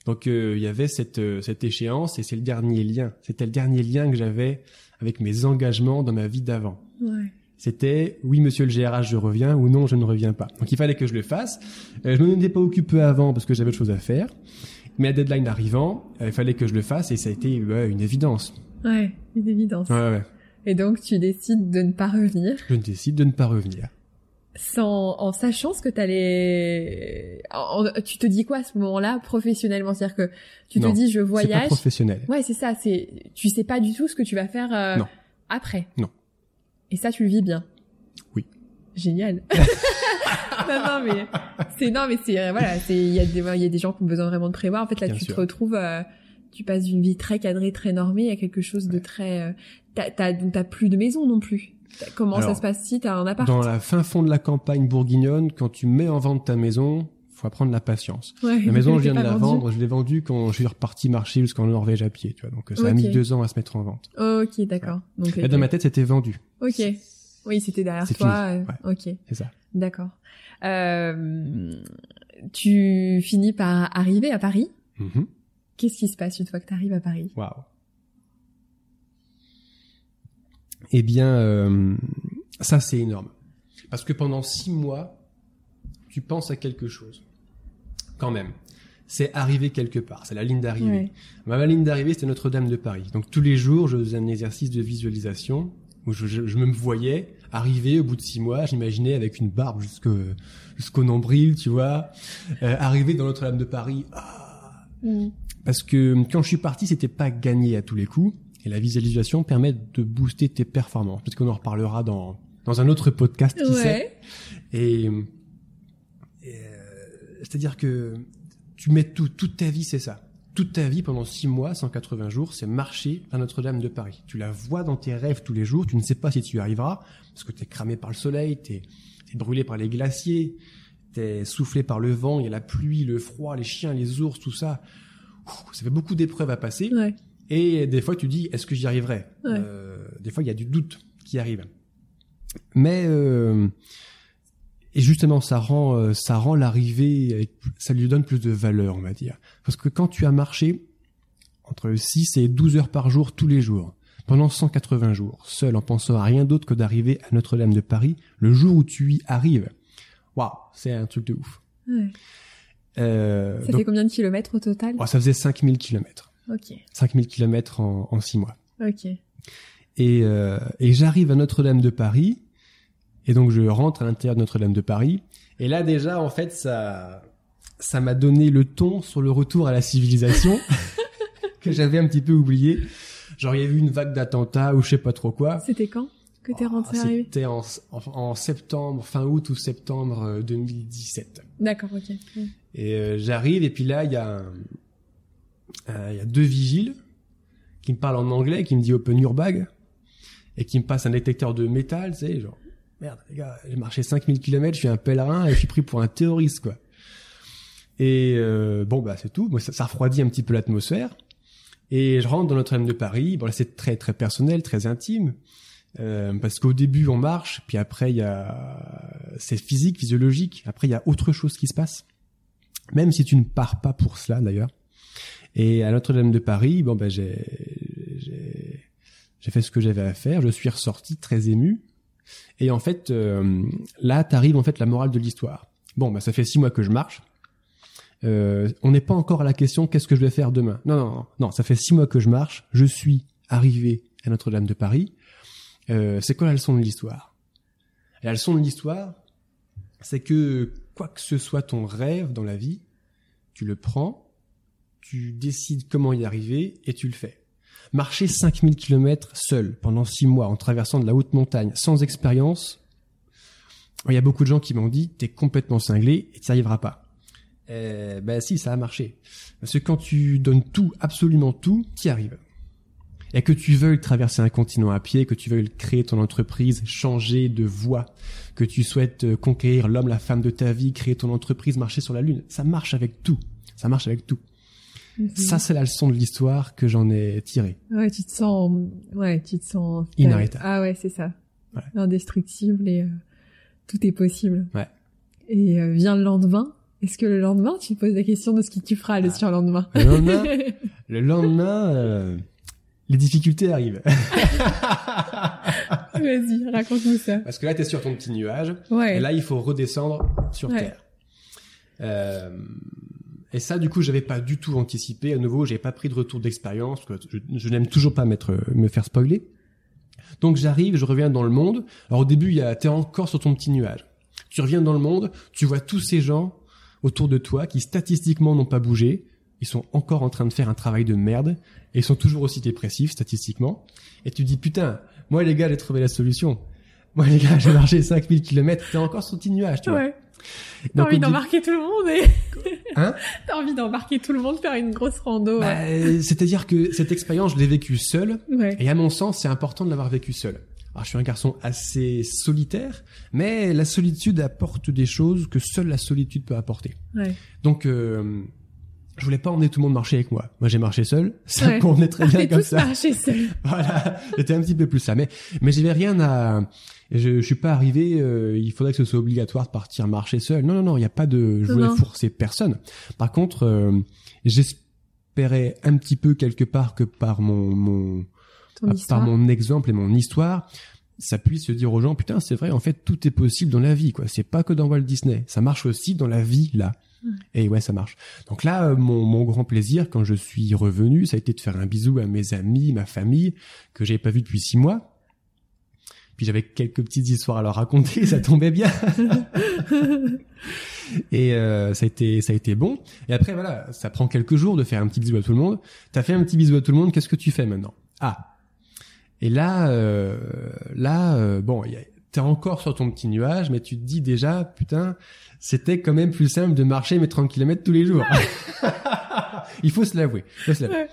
Donc il y avait cette cette échéance et c'est le dernier lien. C'était le dernier lien que j'avais avec mes engagements dans ma vie d'avant. Ouais. C'était oui monsieur le GRH je reviens ou non je ne reviens pas. Donc il fallait que je le fasse. Euh, je ne m'en pas occupé avant parce que j'avais autre chose à faire. Mais la deadline arrivant, euh, il fallait que je le fasse et ça a été une évidence. Ouais, une évidence. Ouais, ouais. Et donc tu décides de ne pas revenir. Je décide de ne pas revenir sans en sachant ce que t'allais tu te dis quoi à ce moment-là professionnellement? C'est-à-dire que tu te dis je voyage c'est pas professionnel. Ouais c'est ça c'est tu sais pas du tout ce que tu vas faire euh, après. Non. Et ça tu le vis bien. Oui. Génial. [LAUGHS] Non non mais c'est non mais c'est euh, voilà c'est il y a des il y a des gens qui ont besoin vraiment de prévoir. En fait là tu te retrouves euh, tu passes d'une vie très cadrée très normée à quelque chose de très t'as t'as donc t'as plus de maison non plus Comment ça se passe si t'as un appart Dans la fin fond de la campagne bourguignonne, quand tu mets en vente ta maison, faut apprendre la patience. la maison, [LAUGHS] je viens de la vendre, je l'ai vendue quand je suis reparti marcher jusqu'en Norvège à pied, tu vois. Donc ça a mis deux ans à se mettre en vente. Ok, d'accord. Donc dans ma tête, c'était vendu. Ok. Oui, c'était derrière toi. Euh, ok. C'est ça. D'accord. Euh, tu finis par arriver à Paris? Mm-hmm. Qu'est-ce qui se passe une fois que tu arrives à Paris? Waouh. Eh bien, euh, ça c'est énorme. Parce que pendant six mois, tu penses à quelque chose. Quand même. C'est arriver quelque part. C'est la ligne d'arrivée. Ma ligne d'arrivée, c'était Notre-Dame de Paris. Donc tous les jours, je faisais un exercice de visualisation où je, me voyais arriver au bout de six mois. J'imaginais avec une barbe jusqu'au nombril, tu vois, euh, arriver dans Notre-Dame de Paris. Ah. Mm. Parce que quand je suis parti, c'était pas gagné à tous les coups. Et la visualisation permet de booster tes performances. Peut-être qu'on en reparlera dans, dans un autre podcast, qui sait. Et, euh, c'est-à-dire que tu mets tout, toute ta vie, c'est ça. Toute ta vie, pendant 6 mois, 180 jours, c'est marcher à Notre-Dame de Paris. Tu la vois dans tes rêves tous les jours, tu ne sais pas si tu y arriveras, parce que tu es cramé par le soleil, tu es, brûlé par les glaciers, tu es soufflé par le vent, il y a la pluie, le froid, les chiens, les ours, tout ça. ça fait beaucoup d'épreuves à passer. Ouais. Et des fois, tu dis, est-ce que j'y arriverai euh, Des fois, il y a du doute qui arrive. Mais euh, et justement, ça rend euh, ça rend l'arrivée, ça lui donne plus de valeur, on va dire. Parce que quand tu as marché entre 6 et 12 heures par jour tous les jours, pendant 180 jours, seul en pensant à rien d'autre que d'arriver à Notre-Dame de Paris, le jour où tu y arrives, waouh, c'est un truc de ouf. Ouais. Euh, ça fait combien de kilomètres au total? Oh, Ça faisait 5000 kilomètres. Ok. 5000 kilomètres en, en 6 mois. Ok. Et, euh, et j'arrive à Notre-Dame de Paris. Et donc je rentre à l'intérieur de Notre-Dame de Paris. Et là déjà, en fait, ça, ça m'a donné le ton sur le retour à la civilisation [LAUGHS] que j'avais un petit peu oublié. Genre il y a eu une vague d'attentats ou je sais pas trop quoi. C'était quand que t'es rentré Oh, C'était en, en, en septembre, fin août ou septembre euh, 2017. D'accord, ok. Et euh, j'arrive et puis là il y a un- il y a deux vigiles qui me parlent en anglais, qui me dit Open your bag et qui me passent un détecteur de métal, tu sais, genre merde les gars, j'ai marché 5000 km, je suis un pèlerin et je suis pris pour un terroriste quoi. Et euh, bon bah c'est tout, ça refroidit un petit peu l'atmosphère. Et je rentre dans Notre-Dame de Paris. Bon là c'est très très personnel, très intime. Euh, parce qu'au début on marche, puis après il y a c'est physique, physiologique. Après il y a autre chose qui se passe, même si tu ne pars pas pour cela d'ailleurs. Et à Notre-Dame de Paris, bon ben j'ai fait ce que j'avais à faire. Je suis ressorti très ému. Et en fait euh, là t'arrives en fait la morale de l'histoire. Bon ben ça fait six mois que je marche. Euh, on n'est pas encore à la question qu'est-ce que je vais faire demain? Non non non non, ça fait six mois que je marche. Je suis arrivé à Notre-Dame de Paris. Euh, c'est quoi la leçon de l'histoire? La leçon de l'histoire, c'est que quoi que ce soit ton rêve dans la vie, tu le prends, tu décides comment y arriver et tu le fais. Marcher 5000 km seul pendant 6 mois en traversant de la haute montagne sans expérience, il y a beaucoup de gens qui m'ont dit t'es complètement cinglé et tu n'y arriveras pas. Euh, ben si, ça a marché. Parce que quand tu donnes tout, absolument tout, tu y arrives. Et que tu veuilles traverser un continent à pied, que tu veuilles créer ton entreprise, changer de voie, que tu souhaites euh, conquérir l'homme, la femme de ta vie, créer ton entreprise, marcher sur la lune, ça marche avec tout. Ça marche avec tout. Mhm. Ça, c'est la leçon de l'histoire que j'en ai tirée. Ouais, tu te sens, ouais, tu te sens Inarrêtable. Ah ouais, c'est ça. Ouais. Indestructible et euh, tout est possible. Ouais. Et euh, vient le lendemain. Est-ce que le lendemain, tu te poses la question de ce que tu feras le Ah. surlendemain? Le lendemain, [LAUGHS] le lendemain euh, les difficultés arrivent. [LAUGHS] Vas-y, raconte-nous ça. Parce que là, tu es sur ton petit nuage. Ouais. Et là, il faut redescendre sur Ouais. Terre. Euh, et ça, du coup, j'avais pas du tout anticipé. À nouveau, j'ai pas pris de retour d'expérience. Je, je n'aime toujours pas m'être, me faire spoiler. Donc j'arrive, je reviens dans le monde. Alors au début, il y a, t'es encore sur ton petit nuage. Tu reviens dans le monde, tu vois tous ces gens autour de toi qui statistiquement n'ont pas bougé. Ils sont encore en train de faire un travail de merde et ils sont toujours aussi dépressifs statistiquement. Et tu dis putain, moi les gars, j'ai trouvé la solution. Moi les gars, j'ai marché 5000 km, t'es encore sur ton petit nuage, tu vois. T'as envie d'embarquer tout le monde et... Hein? T'as envie d'embarquer tout le monde, faire une grosse rando. Bah, ouais. euh, C'est-à-dire que cette expérience, je l'ai vécue seule, Ouais. et à mon sens, c'est important de l'avoir vécue seule. Alors, je suis un garçon assez solitaire, mais la solitude apporte des choses que seule la solitude peut apporter. Ouais. Donc, euh, je voulais pas emmener tout le monde marcher avec moi. Moi, j'ai marché seul, [LAUGHS] ça Ouais. me convenait très bien comme tous ça. marchés seuls. [LAUGHS] Voilà, j'étais un petit peu plus ça. Mais, mais j'avais rien à... Je, je suis pas arrivé, euh, il faudrait que ce soit obligatoire de partir marcher seul. Non, non, non, il n'y a pas de... Je voulais non. forcer personne. Par contre, euh, j'espérais un petit peu quelque part que par mon, mon, Ton par histoire. mon exemple et mon histoire, ça puisse se dire aux gens, putain, c'est vrai, en fait, tout est possible dans la vie, quoi. C'est pas que dans Walt Disney. Ça marche aussi dans la vie, là. Et ouais, ça marche. Donc là, euh, mon, mon grand plaisir, quand je suis revenu, ça a été de faire un bisou à mes amis, ma famille, que j'avais pas vu depuis six mois. Puis j'avais quelques petites histoires à leur raconter, ça tombait bien. [LAUGHS] Et euh, ça a été ça a été bon. Et après voilà, ça prend quelques jours de faire un petit bisou à tout le monde. T'as fait un petit bisou à tout le monde, qu'est-ce que tu fais maintenant? Ah. Et là euh, là euh, bon, il y a- t'es encore sur ton petit nuage, mais tu te dis déjà putain, c'était quand même plus simple de marcher mes 30 km tous les jours. [LAUGHS] il faut se l'avouer. il faut se l'avouer.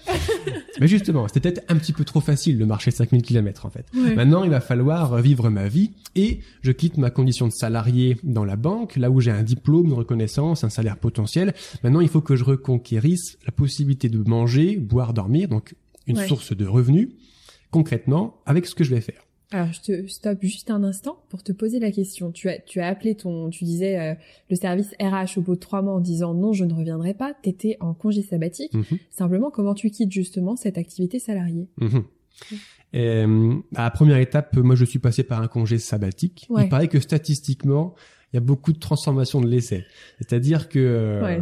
mais justement, c'était peut-être un petit peu trop facile de marcher 5000 km en fait. Ouais. Maintenant, il va falloir vivre ma vie et je quitte ma condition de salarié dans la banque, là où j'ai un diplôme, une reconnaissance, un salaire potentiel. Maintenant, il faut que je reconquérisse la possibilité de manger, boire, dormir, donc une Ouais. source de revenus, concrètement, avec ce que je vais faire. Alors, je te stoppe juste un instant pour te poser la question. Tu as, tu as appelé ton, tu disais euh, le service RH au bout de trois mois en disant non, je ne reviendrai pas. T'étais en congé sabbatique. Mhm. Simplement, comment tu quittes justement cette activité salariée. Et, euh, à la première étape, moi, je suis passé par un congé sabbatique. Ouais. Il paraît que statistiquement, il y a beaucoup de transformations de l'essai. C'est-à-dire que, euh, Ouais,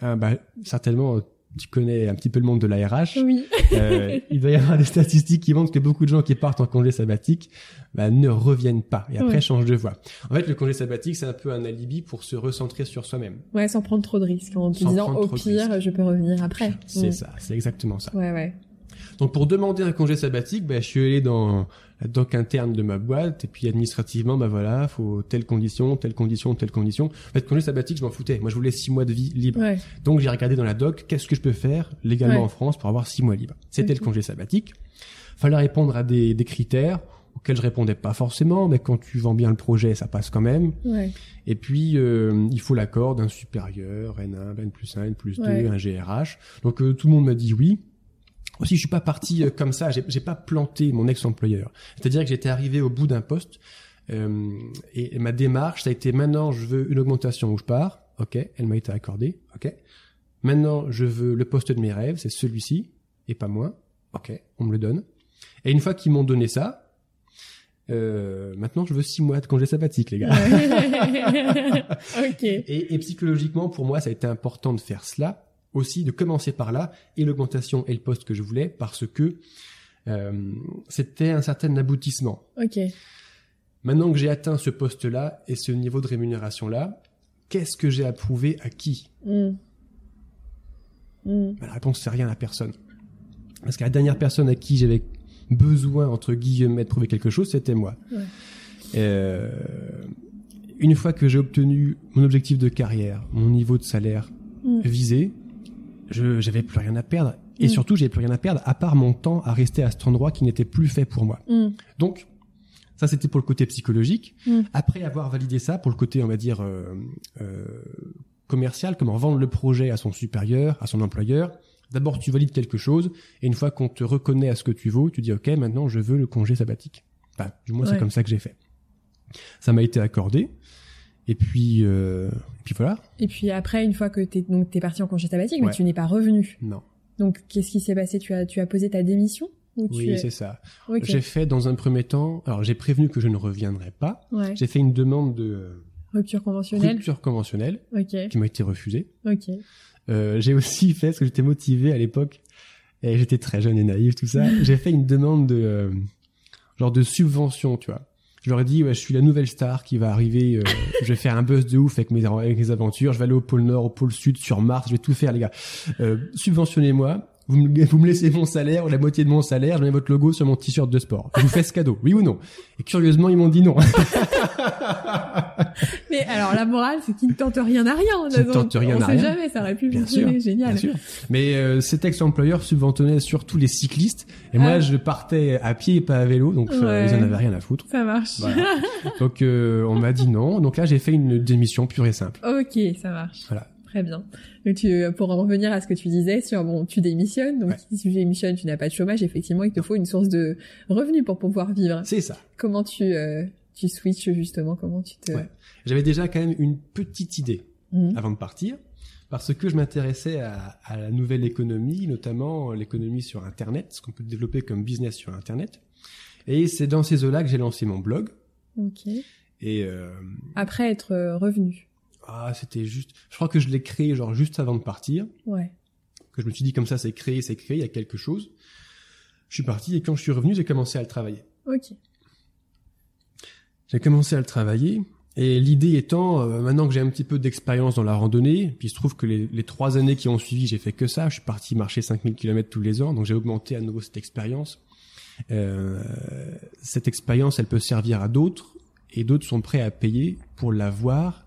ah, bah, certainement, tu connais un petit peu le monde de la RH. Oui. Euh, il doit y avoir des statistiques qui montrent que beaucoup de gens qui partent en congé sabbatique bah, ne reviennent pas et après Ouais. changent de voie. En fait, le congé sabbatique, c'est un peu un alibi pour se recentrer sur soi-même. Ouais, sans prendre trop de risques, en te disant au pire, je peux revenir après. C'est ça, c'est exactement ça. Ouais, ouais. Donc pour demander un congé sabbatique, bah, je suis allé dans la doc interne de ma boîte et puis administrativement, bah voilà, faut telle condition, telle condition, telle condition. En fait, congé sabbatique, je m'en foutais. Moi, je voulais six mois de vie libre. Ouais. Donc j'ai regardé dans la doc, qu'est-ce que je peux faire légalement Ouais. en France pour avoir six mois libres. C'était le congé sabbatique. Fallait répondre à des, des critères auxquels je répondais pas forcément, mais quand tu vends bien le projet, ça passe quand même. Ouais. Et puis, euh, il faut l'accord d'un supérieur, N1, N plus 1, N plus 2, Ouais. un GRH. Donc euh, tout le monde m'a dit oui. Aussi, je suis pas parti euh, comme ça. J'ai j'ai pas planté mon ex-employeur. C'est-à-dire que j'étais arrivé au bout d'un poste euh, et, et ma démarche, ça a été maintenant, je veux une augmentation où je pars. Ok, elle m'a été accordée. Ok. Maintenant, je veux le poste de mes rêves, c'est celui-ci et pas moins. Ok, on me le donne. Et une fois qu'ils m'ont donné ça, euh, maintenant, je veux six mois de congé sabbatique, les gars. [LAUGHS] Ok. Et, et psychologiquement, pour moi, ça a été important de faire cela, aussi de commencer par là, et l'augmentation et le poste que je voulais, parce que euh, c'était un certain aboutissement. Ok. Maintenant que j'ai atteint ce poste-là et ce niveau de rémunération-là, qu'est-ce que j'ai à prouver à qui? Mm. Mm. Ben, La réponse, c'est rien à personne. Parce que la dernière personne à qui j'avais besoin, entre guillemets, de prouver quelque chose, c'était moi. Ouais. Euh, une fois que j'ai obtenu mon objectif de carrière, mon niveau de salaire Mm. visé, je j'avais plus rien à perdre. Et Mm. surtout, j'avais plus rien à perdre, à part mon temps à rester à cet endroit qui n'était plus fait pour moi. Mm. Donc, ça, c'était pour le côté psychologique. Mm. Après avoir validé ça, pour le côté, on va dire, euh, euh, commercial, comment vendre le projet à son supérieur, à son employeur, d'abord, tu valides quelque chose, et une fois qu'on te reconnaît à ce que tu vaux, tu dis, OK, maintenant, je veux le congé sabbatique. Enfin, du moins, c'est comme ça que j'ai fait. Ça m'a été accordé. Et puis, euh, et puis voilà. Et puis après, une fois que t'es donc t'es parti en congé sabbatique, mais tu n'es pas revenu. Non. Donc qu'est-ce qui s'est passé? Tu as tu as posé ta démission ou tu Oui, es- c'est ça. J'ai fait dans un premier temps, alors j'ai prévenu que je ne reviendrai pas. Ouais. J'ai fait une demande de Rupture conventionnelle. rupture conventionnelle Ok. qui m'a été refusée. Ok. Euh, j'ai [LAUGHS] aussi fait, parce que j'étais motivé à l'époque, et j'étais très jeune et naïf, tout ça, [LAUGHS] j'ai fait une demande de euh, genre de subvention, tu vois. Je leur ai dit, ouais, je suis la nouvelle star qui va arriver, euh, je vais faire un buzz de ouf avec mes, aventures, je vais aller au pôle Nord, au pôle Sud, sur Mars, je vais tout faire, les gars. Euh, subventionnez-moi, vous me, [LAUGHS] vous me laissez mon salaire ou la moitié de mon salaire, je mets votre logo sur mon t-shirt de sport. Je vous fais ce cadeau, oui ou non? Et curieusement, ils m'ont dit non. [LAUGHS] Mais alors la morale, c'est qu'il ne tente rien à rien. Qui ne donc, tente rien on à sait rien. jamais, ça aurait pu Bien fonctionner. sûr, Génial. Bien sûr. Mais euh, cet ex-employeur subventionnait surtout les cyclistes. Et moi, Ah. je partais à pied et pas à vélo, donc euh, Ouais. ils en avaient rien à foutre. Ça marche. Voilà. [LAUGHS] donc euh, on m'a dit non. Donc là, j'ai fait une démission pure et simple. ok, ça marche. Voilà. Très bien. Donc tu, pour en revenir à ce que tu disais sur bon, tu démissionnes. Donc Ouais. si tu démissionnes, tu n'as pas de chômage. Effectivement, il te faut une source de revenus pour pouvoir vivre. C'est ça. Comment tu euh, tu switches justement Comment tu te Ouais. J'avais déjà quand même une petite idée Mhm. avant de partir, parce que je m'intéressais à, à la nouvelle économie, notamment l'économie sur Internet, ce qu'on peut développer comme business sur Internet. Et c'est dans ces eaux-là que j'ai lancé mon blog. Ok. Et euh, Après être euh, revenu. Ah, c'était juste. Je crois que je l'ai créé genre juste avant de partir. Ouais. que je me suis dit comme ça, c'est créé, c'est créé, il y a quelque chose. Je suis parti et quand je suis revenu, j'ai commencé à le travailler. Ok. J'ai commencé à le travailler et l'idée étant, euh, maintenant que j'ai un petit peu d'expérience dans la randonnée, puis il se trouve que les, les trois années qui ont suivi, j'ai fait que ça. Je suis parti marcher 5000 km tous les ans, donc j'ai augmenté à nouveau cette expérience. Euh, cette expérience, elle peut servir à d'autres et d'autres sont prêts à payer pour l'avoir,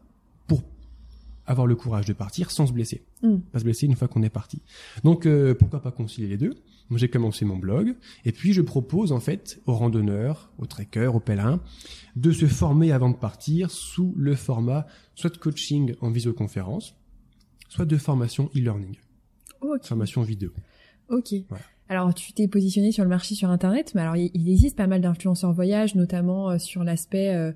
avoir le courage de partir sans se blesser. Mm. Pas se blesser une fois qu'on est parti. Donc euh, pourquoi pas concilier les deux? J'ai commencé mon blog et puis je propose en fait aux randonneurs, aux trekkers, aux pèlerins de se former avant de partir sous le format soit de coaching en visioconférence, soit de formation e-learning, Ok. formation vidéo. Ok. Voilà. Alors, tu t'es positionné sur le marché sur Internet, mais alors il il existe pas mal d'influenceurs voyage, notamment euh, sur l'aspect, euh,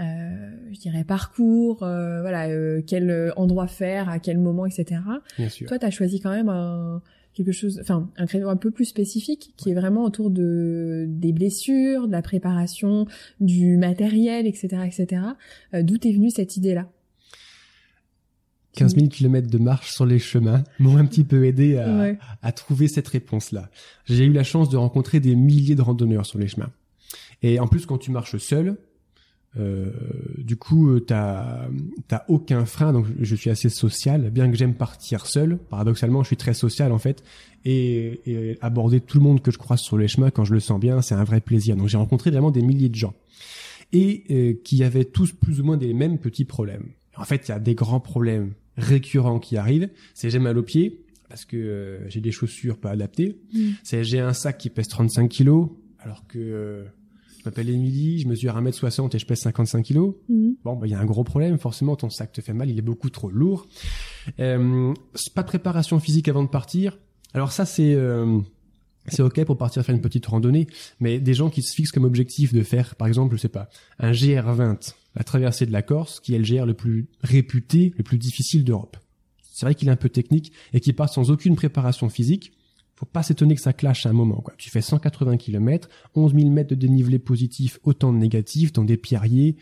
euh, je dirais parcours, euh, voilà, euh, quel endroit faire, à quel moment, etc. Bien sûr. Toi, tu as choisi quand même un quelque chose, enfin un créneau un peu plus spécifique, qui est vraiment autour de des blessures, de la préparation, du matériel, etc., etc. D'où t'es venue cette idée-là? 15 000 km de marche sur les chemins m'ont un petit peu aidé à, Ouais. à trouver cette réponse-là. J'ai eu la chance de rencontrer des milliers de randonneurs sur les chemins. Et en plus, quand tu marches seul, euh, du coup, euh, t'as t'as aucun frein. Donc, je suis assez social, bien que j'aime partir seul. Paradoxalement, je suis très social en fait, et, et aborder tout le monde que je croise sur les chemins quand je le sens bien, c'est un vrai plaisir. Donc, j'ai rencontré vraiment des milliers de gens et euh, qui avaient tous plus ou moins des mêmes petits problèmes. En fait, il y a des grands problèmes récurrents qui arrivent. C'est j'ai mal aux pieds parce que euh, j'ai des chaussures pas adaptées. Mm. C'est j'ai un sac qui pèse 35 kilos alors que euh, je m'appelle Émilie, je mesure 1m60 et je pèse 55 kilos. Mhm. Bon, bah, il y a un gros problème. Forcément, ton sac te fait mal, il est beaucoup trop lourd. Euh, pas de préparation physique avant de partir. Alors ça, c'est euh, c'est ok pour partir faire une petite randonnée, mais des gens qui se fixent comme objectif de faire, par exemple, je sais pas, un GR20, la traversée de la Corse, qui est le GR le plus réputé, le plus difficile d'Europe. C'est vrai qu'il est un peu technique et qui part sans aucune préparation physique. Faut pas s'étonner que ça clash à un moment. Quoi. Tu fais 180 km, 11 000 mètres de dénivelé positif, autant de négatifs, dans des pierriers.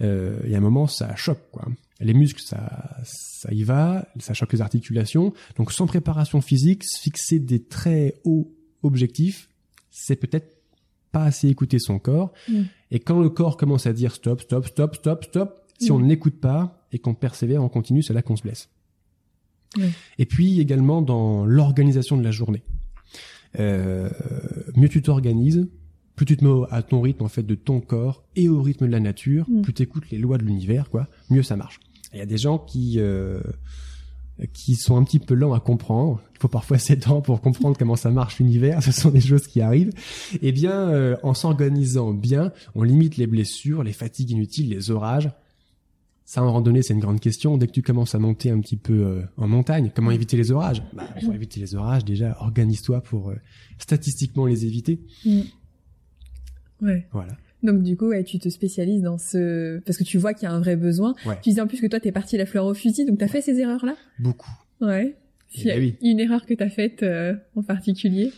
Euh, et à un moment, ça choque. Quoi. Les muscles, ça, ça y va, ça choque les articulations. Donc sans préparation physique, se fixer des très hauts objectifs, c'est peut-être pas assez écouter son corps. Mm. Et quand le corps commence à dire stop, stop, stop, stop, stop, si Mm. on n'écoute pas et qu'on persévère, on continue, c'est là qu'on se blesse. Et puis également dans l'organisation de la journée. Euh, mieux tu t'organises, plus tu te mets à ton rythme en fait de ton corps et au rythme de la nature, Mm. plus tu écoutes les lois de l'univers, quoi, mieux ça marche. Il y a des gens qui euh, qui sont un petit peu lents à comprendre. Il faut parfois [LAUGHS] 7 ans pour comprendre comment ça marche l'univers. Ce sont des choses qui arrivent. Eh bien, euh, en s'organisant bien, on limite les blessures, les fatigues inutiles, les orages. Ça, en randonnée, c'est une grande question. Dès que tu commences à monter un petit peu euh, en montagne, comment éviter les orages? Bah, Pour éviter les orages, déjà, organise-toi pour euh, statistiquement les éviter. Mm. Ouais. Voilà. Donc du coup, ouais, tu te spécialises dans ce parce que tu vois qu'il y a un vrai besoin. Ouais. Tu disais en plus que toi t'es parti la fleur au fusil, donc t'as fait ces erreurs là. Beaucoup. Ouais. Eh S'il y a ben oui. une erreur que t'as faite euh, en particulier?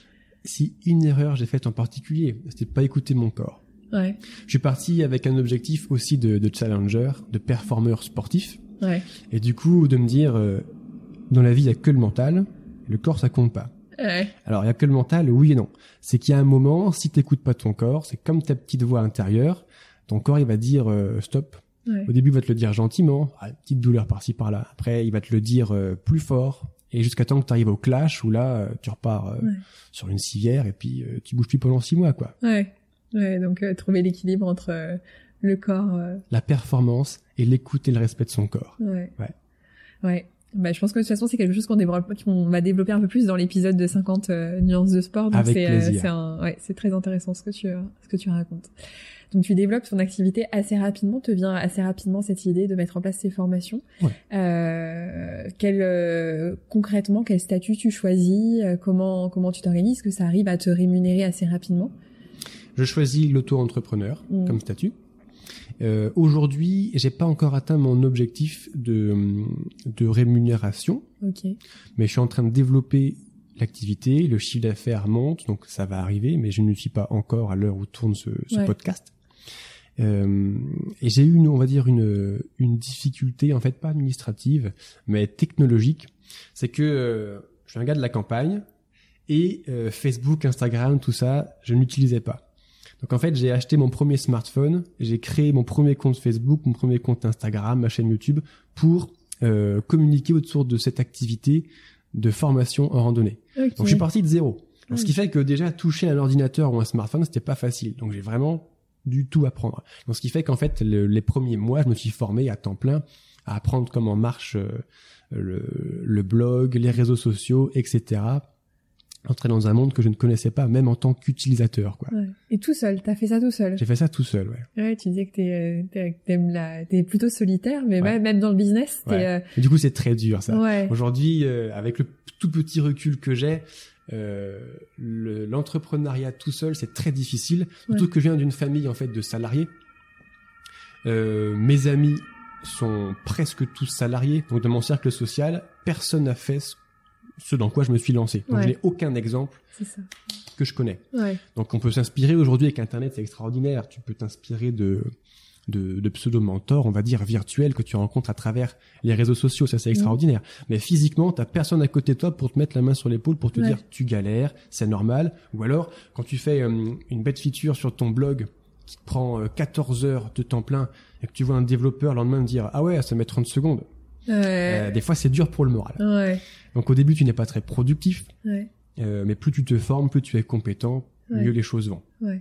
Si une erreur j'ai faite en particulier, c'était pas écouter mon corps. Ouais. Je suis parti avec un objectif aussi de, de challenger, de performeur sportif. Ouais. Et du coup, de me dire, euh, dans la vie, il y a que le mental, le corps, ça compte pas. Ouais. Alors, il y a que le mental, oui et non. C'est qu'il y a un moment, si t'écoutes pas ton corps, c'est comme ta petite voix intérieure, ton corps, il va dire euh, stop. Ouais. Au début, il va te le dire gentiment, ah, petite douleur par-ci par-là. Après, il va te le dire euh, plus fort, et jusqu'à temps que tu arrives au clash, où là, euh, tu repars Ouais. sur une civière, et puis tu bouges plus pendant six mois, quoi. Ouais. Ouais. Donc trouver l'équilibre entre le corps. La performance et l'écoute et le respect de son corps. Ouais. Ouais. Ouais. Bah, je pense que de toute façon, c'est quelque chose qu'on développe, qu'on va développer un peu plus dans l'épisode de 50 euh, nuances de sport. Donc c'est, euh, c'est un, ouais, c'est très intéressant ce que tu, euh, ce que tu racontes. Donc tu développes ton activité assez rapidement, te vient assez rapidement cette idée de mettre en place ces formations. Ouais. Euh, quel, euh, concrètement, quel statut tu choisis, comment, comment tu t'organises, que ça arrive à te rémunérer assez rapidement? Je choisis l'auto-entrepreneur Mm. comme statut. Euh, Aujourd'hui, j'ai pas encore atteint mon objectif de, de rémunération, Ok. mais je suis en train de développer l'activité, le chiffre d'affaires monte, donc ça va arriver, mais je ne suis pas encore à l'heure où tourne ce, ce Ouais. podcast. Euh, et j'ai eu, une, on va dire, une, une difficulté, en fait, pas administrative, mais technologique. C'est que euh, je suis un gars de la campagne et euh, Facebook, Instagram, tout ça, je n'utilisais pas. Donc en fait, j'ai acheté mon premier smartphone, j'ai créé mon premier compte Facebook, mon premier compte Instagram, ma chaîne YouTube, pour euh, communiquer autour de cette activité de formation en randonnée. Donc je suis parti de zéro. Donc, Ce qui fait que déjà toucher un ordinateur ou un smartphone, c'était pas facile. Donc j'ai vraiment du tout apprendre. Donc ce qui fait qu'en fait le- les premiers mois, je me suis formé à temps plein à apprendre comment marche euh, le, le blog, les réseaux sociaux, etc. Entrer dans un monde que je ne connaissais pas, même en tant qu'utilisateur. Quoi. Ouais. Et tout seul, t'as fait ça tout seul? J'ai fait ça tout seul. Ouais. Ouais, tu disais que t'es, euh, t'aimes la, t'es plutôt solitaire, mais Ouais. même dans le business, t'es, Ouais. Et du coup, c'est très dur ça. euh, ouais. Aujourd'hui, euh, avec le tout petit recul que j'ai, euh, le- l'entrepreneuriat tout seul, c'est très difficile. Surtout que je viens d'une famille en fait de salariés. Euh, mes amis sont presque tous salariés, donc dans mon cercle social, personne n'a fait ce, ce dans quoi je me suis lancé. Donc Ouais. je n'ai aucun exemple ça. que je connais. Ouais. Donc on peut s'inspirer aujourd'hui avec Internet, c'est extraordinaire. Tu peux t'inspirer de de, de pseudo-mentors, on va dire, virtuels que tu rencontres à travers les réseaux sociaux. Ça, c'est extraordinaire. Mais physiquement, t'as personne à côté de toi pour te mettre la main sur l'épaule pour te Ouais. dire tu galères, c'est normal. Ou alors, quand tu fais euh, une bête feature sur ton blog qui te prend euh, 14 heures de temps plein et que tu vois un développeur le lendemain me dire ah ouais, ça met 30 secondes. Ouais. Euh, des fois, c'est dur pour le moral. Ouais. Donc au début, tu n'es pas très productif, Ouais. euh, mais plus tu te formes, plus tu es compétent, mieux les choses vont. Ouais.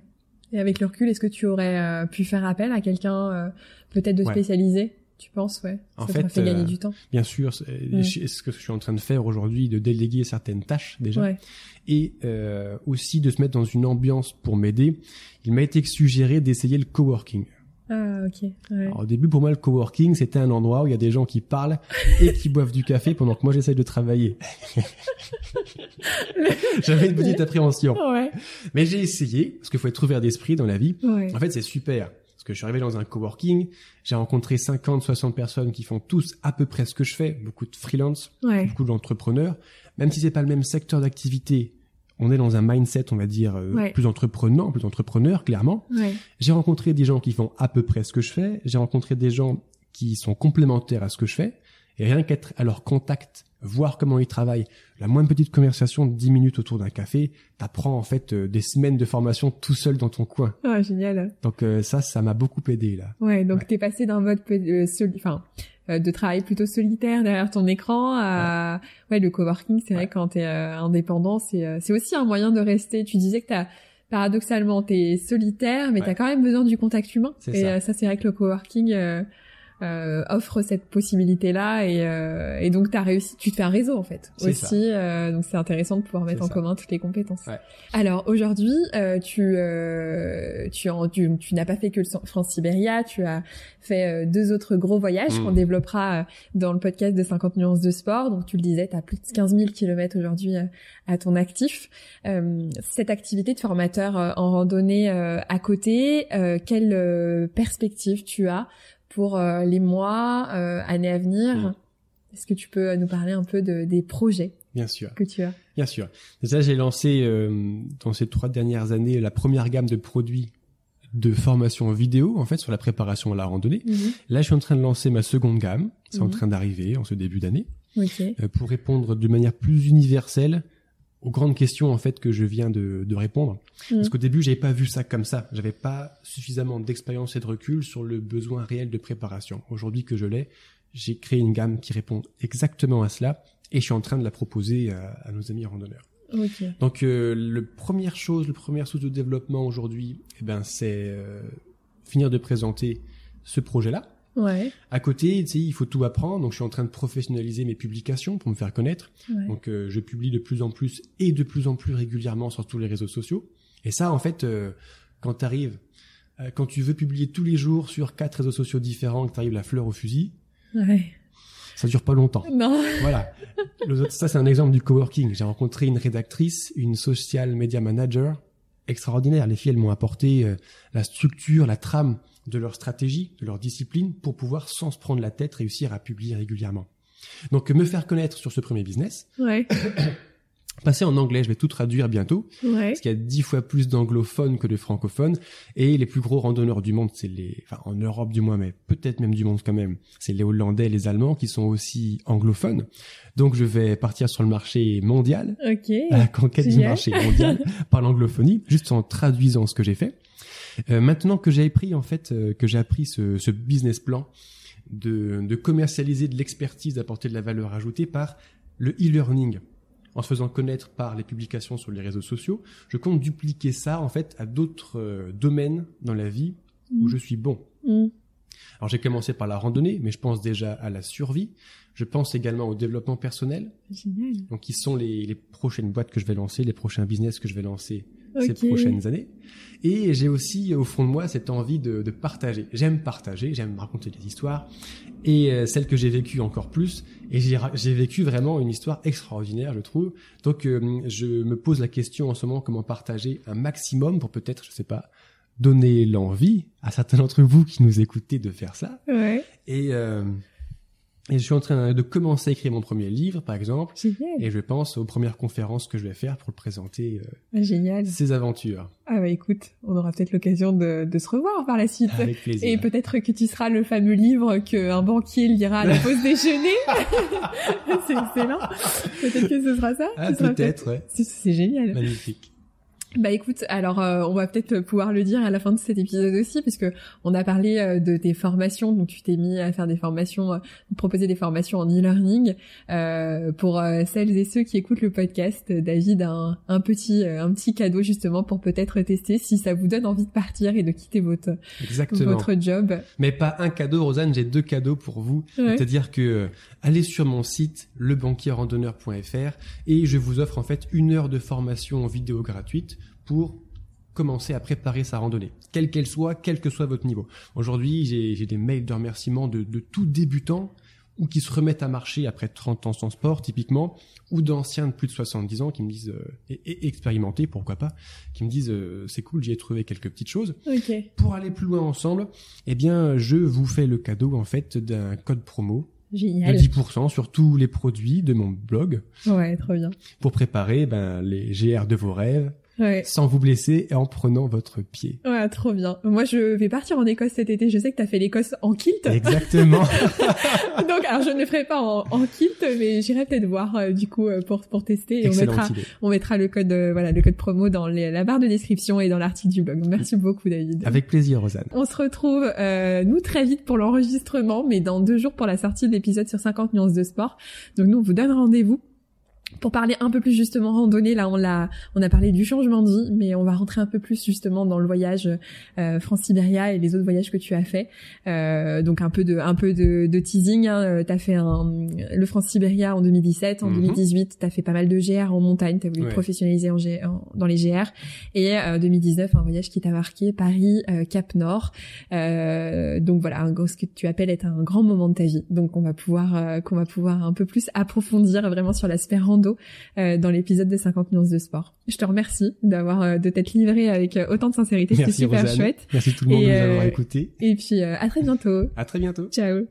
Et avec le recul, est-ce que tu aurais euh, pu faire appel à quelqu'un euh, peut-être de Ouais. spécialisé Tu penses, ouais. En ça t'aurait fait, fait gagner euh, du temps. Bien sûr, c'est ce que je suis en train de faire aujourd'hui, de déléguer certaines tâches déjà, Ouais. et euh, aussi de se mettre dans une ambiance pour m'aider. Il m'a été suggéré d'essayer le coworking. Ah, ok. Ouais. Alors, au début, pour moi, le coworking, c'était un endroit où il y a des gens qui parlent [LAUGHS] et qui boivent du café pendant que moi, j'essaye de travailler. [LAUGHS] J'avais une petite appréhension. Ouais. Mais j'ai essayé, parce qu'il faut être ouvert d'esprit dans la vie. Ouais. En fait, c'est super. Parce que je suis arrivé dans un coworking, j'ai rencontré 50, 60 personnes qui font tous à peu près ce que je fais, beaucoup de freelance, Ouais. beaucoup d'entrepreneurs. Même si c'est pas le même secteur d'activité, on est dans un mindset, on va dire, euh, Ouais. plus entreprenant, plus entrepreneur, clairement. Ouais. J'ai rencontré des gens qui font à peu près ce que je fais. J'ai rencontré des gens qui sont complémentaires à ce que je fais. Et rien qu'être à leur contact, voir comment ils travaillent, la moindre petite conversation de 10 minutes autour d'un café, t'apprends en fait euh, des semaines de formation tout seul dans ton coin. Ah, génial. Donc euh, ça, ça m'a beaucoup aidé là. Ouais, donc Ouais. t'es passé d'un mode euh, enfin euh, de travail plutôt solitaire derrière ton écran à ouais, le coworking, c'est vrai quand t'es euh, indépendant, c'est euh, c'est aussi un moyen de rester. Tu disais que t'as paradoxalement t'es solitaire, mais t'as quand même besoin du contact humain. C'est Et ça. euh, ça, c'est vrai que le coworking euh, offre cette possibilité-là et, euh, et donc t'as réussi, tu te fais un réseau en fait aussi. euh, donc c'est intéressant de pouvoir mettre en ça. commun toutes les compétences. Ouais. Alors aujourd'hui, euh, tu, euh, tu, en- tu, tu n'as pas fait que le France Sibéria, tu as fait euh, deux autres gros voyages Mm. qu'on développera dans le podcast de 50 nuances de sport. Donc tu le disais, tu as plus de 15 000 kilomètres aujourd'hui à ton actif. Euh, cette activité de formateur en randonnée euh, à côté, euh, quelle euh, perspective tu as pour euh, les mois, euh, années à venir Mm. Est-ce que tu peux euh, nous parler un peu de, des projets Bien sûr, que tu as? Bien sûr. Déjà, j'ai lancé euh, dans ces trois dernières années la première gamme de produits de formation vidéo en fait sur la préparation à la randonnée. Là, je suis en train de lancer ma seconde gamme. C'est en Mhm. train d'arriver en ce début d'année. Ok. euh, pour répondre de manière plus universelle aux grandes questions en fait que je viens de, de répondre. Mhm. Parce qu'au début, j'avais pas vu ça comme ça. J'avais pas suffisamment d'expérience et de recul sur le besoin réel de préparation. Aujourd'hui que je l'ai, j'ai créé une gamme qui répond exactement à cela et je suis en train de la proposer à, à nos amis randonneurs. Donc, euh, le première chose, le premier source de développement aujourd'hui, eh ben, c'est euh, finir de présenter ce projet-là. Ouais. À côté, tu sais, il faut tout apprendre. Donc, je suis en train de professionnaliser mes publications pour me faire connaître. ouais. Donc, euh, je publie de plus en plus et de plus en plus régulièrement sur tous les réseaux sociaux. Et ça, en fait, euh, quand tu arrives, quand tu veux publier tous les jours sur quatre réseaux sociaux différents, que tu arrives la fleur au fusil, Ouais. ça dure pas longtemps. Non. [LAUGHS] voilà. Ça, c'est un exemple du coworking. J'ai rencontré une rédactrice, une social media manager extraordinaire. Les filles, elles m'ont apporté euh, la structure, la trame de leur stratégie, de leur discipline pour pouvoir, sans se prendre la tête, réussir à publier régulièrement. Donc, me faire connaître sur ce premier business, Ouais. [COUGHS] passer en anglais, je vais tout traduire bientôt, Ouais. parce qu'il y a dix fois plus d'anglophones que de francophones, et les plus gros randonneurs du monde, c'est les, enfin en Europe du moins, mais peut-être même du monde quand même, c'est les Hollandais, les Allemands qui sont aussi anglophones. Donc je vais partir sur le marché mondial, Ok. à la conquête du marché mondial [LAUGHS] par l'anglophonie, juste en traduisant ce que j'ai fait. Euh, maintenant que j'ai appris en fait, euh, que j'ai appris ce, ce business plan de, de commercialiser de l'expertise, d'apporter de la valeur ajoutée par le e-learning, en se faisant connaître par les publications sur les réseaux sociaux, je compte dupliquer ça en fait à d'autres euh, domaines dans la vie où Mm. je suis bon. Mm. Alors j'ai commencé par la randonnée, mais je pense déjà à la survie. Je pense également au développement personnel, Génial. donc qui sont les, les prochaines boîtes que je vais lancer, les prochains business que je vais lancer ces prochaines années. Et j'ai aussi au fond de moi cette envie de, de partager. J'aime partager, j'aime raconter des histoires et euh, celle que j'ai vécue encore plus. Et j'ai vécu vraiment une histoire extraordinaire, je trouve. Donc euh, je me pose la question en ce moment comment partager un maximum pour peut-être, je sais pas, donner l'envie à certains d'entre vous qui nous écoutez de faire ça. Ouais. Et euh, Et je suis en train de commencer à écrire mon premier livre, par exemple. Génial. Et je pense aux premières conférences que je vais faire pour le présenter. Euh, ah, génial. Ces aventures. Ah bah écoute, on aura peut-être l'occasion de, de, se revoir par la suite. Avec plaisir. Et peut-être que tu seras le fameux livre qu'un banquier lira à la pause déjeuner. [LAUGHS] [LAUGHS] c'est excellent. Peut-être que ce sera ça. Ah, peut-être, ouais. C'est génial. Magnifique. Bah écoute, alors euh, on va peut-être pouvoir le dire à la fin de cet épisode aussi, puisque on a parlé euh, de tes formations, donc tu t'es mis à faire des formations, euh, proposer des formations en e-learning. pour celles et ceux qui écoutent le podcast, David a un, un petit un petit cadeau justement pour peut-être tester si ça vous donne envie de partir et de quitter votre Exactement. votre job. Mais pas un cadeau, Rosanne, j'ai deux cadeaux pour vous. C'est-à-dire que allez sur mon site lebanquierrandonneur.fr et je vous offre en fait une heure de formation en vidéo gratuite pour commencer à préparer sa randonnée, quelle qu'elle soit, quel que soit votre niveau. Aujourd'hui, j'ai des mails de remerciement de, de tout débutants ou qui se remettent à marcher après 30 ans sans sport, typiquement, ou d'anciens de plus de 70 ans qui me disent, euh, et, expérimentés, pourquoi pas, qui me disent, euh, c'est cool, j'ai trouvé quelques petites choses. Pour aller plus loin ensemble, eh bien, je vous fais le cadeau, en fait, d'un code promo. Génial. De 10% sur tous les produits de mon blog. Ouais, trop bien. Pour préparer, ben, les GR de vos rêves, sans vous blesser et en prenant votre pied. Ouais, trop bien. Moi, je vais partir en Écosse cet été. Je sais que tu as fait l'Écosse en kilt. Exactement. [LAUGHS] Donc, alors je ne le ferai pas en, en kilt, mais j'irai peut-être voir euh, du coup euh, pour pour tester. Et on mettra on mettra le code euh, voilà le code promo dans la barre de description et dans l'article du blog. merci beaucoup David. Avec plaisir, Rosanne. On se retrouve nous très vite pour l'enregistrement, mais dans deux jours pour la sortie de l'épisode sur 50 nuances de sport. Donc nous on vous donne rendez-vous pour parler un peu plus justement randonnée, là on l'a, on a parlé du changement de vie, mais on va rentrer un peu plus justement dans le voyage euh, France-Sibéria et les autres voyages que tu as fait. Euh, donc un peu de, un peu de, de teasing. Hein. Euh, t'as fait un, le France-Sibéria en 2017, en 2018, t'as fait pas mal de GR en montagne, t'as voulu professionnaliser en, dans les GR. Et euh, 2019, un voyage qui t'a marqué, Paris, euh, Cap Nord. Euh, donc voilà, un, ce que tu appelles être un grand moment de ta vie. Donc on va pouvoir, qu'on va pouvoir un peu plus approfondir vraiment sur l'aspect euh, dans l'épisode de 50 nuances de sport. Je te remercie d'avoir euh, de t'être livré avec euh, autant de sincérité, c'était super chouette. Merci tout le monde de nous avoir écoutés. Et puis à très bientôt. À très bientôt. Ciao.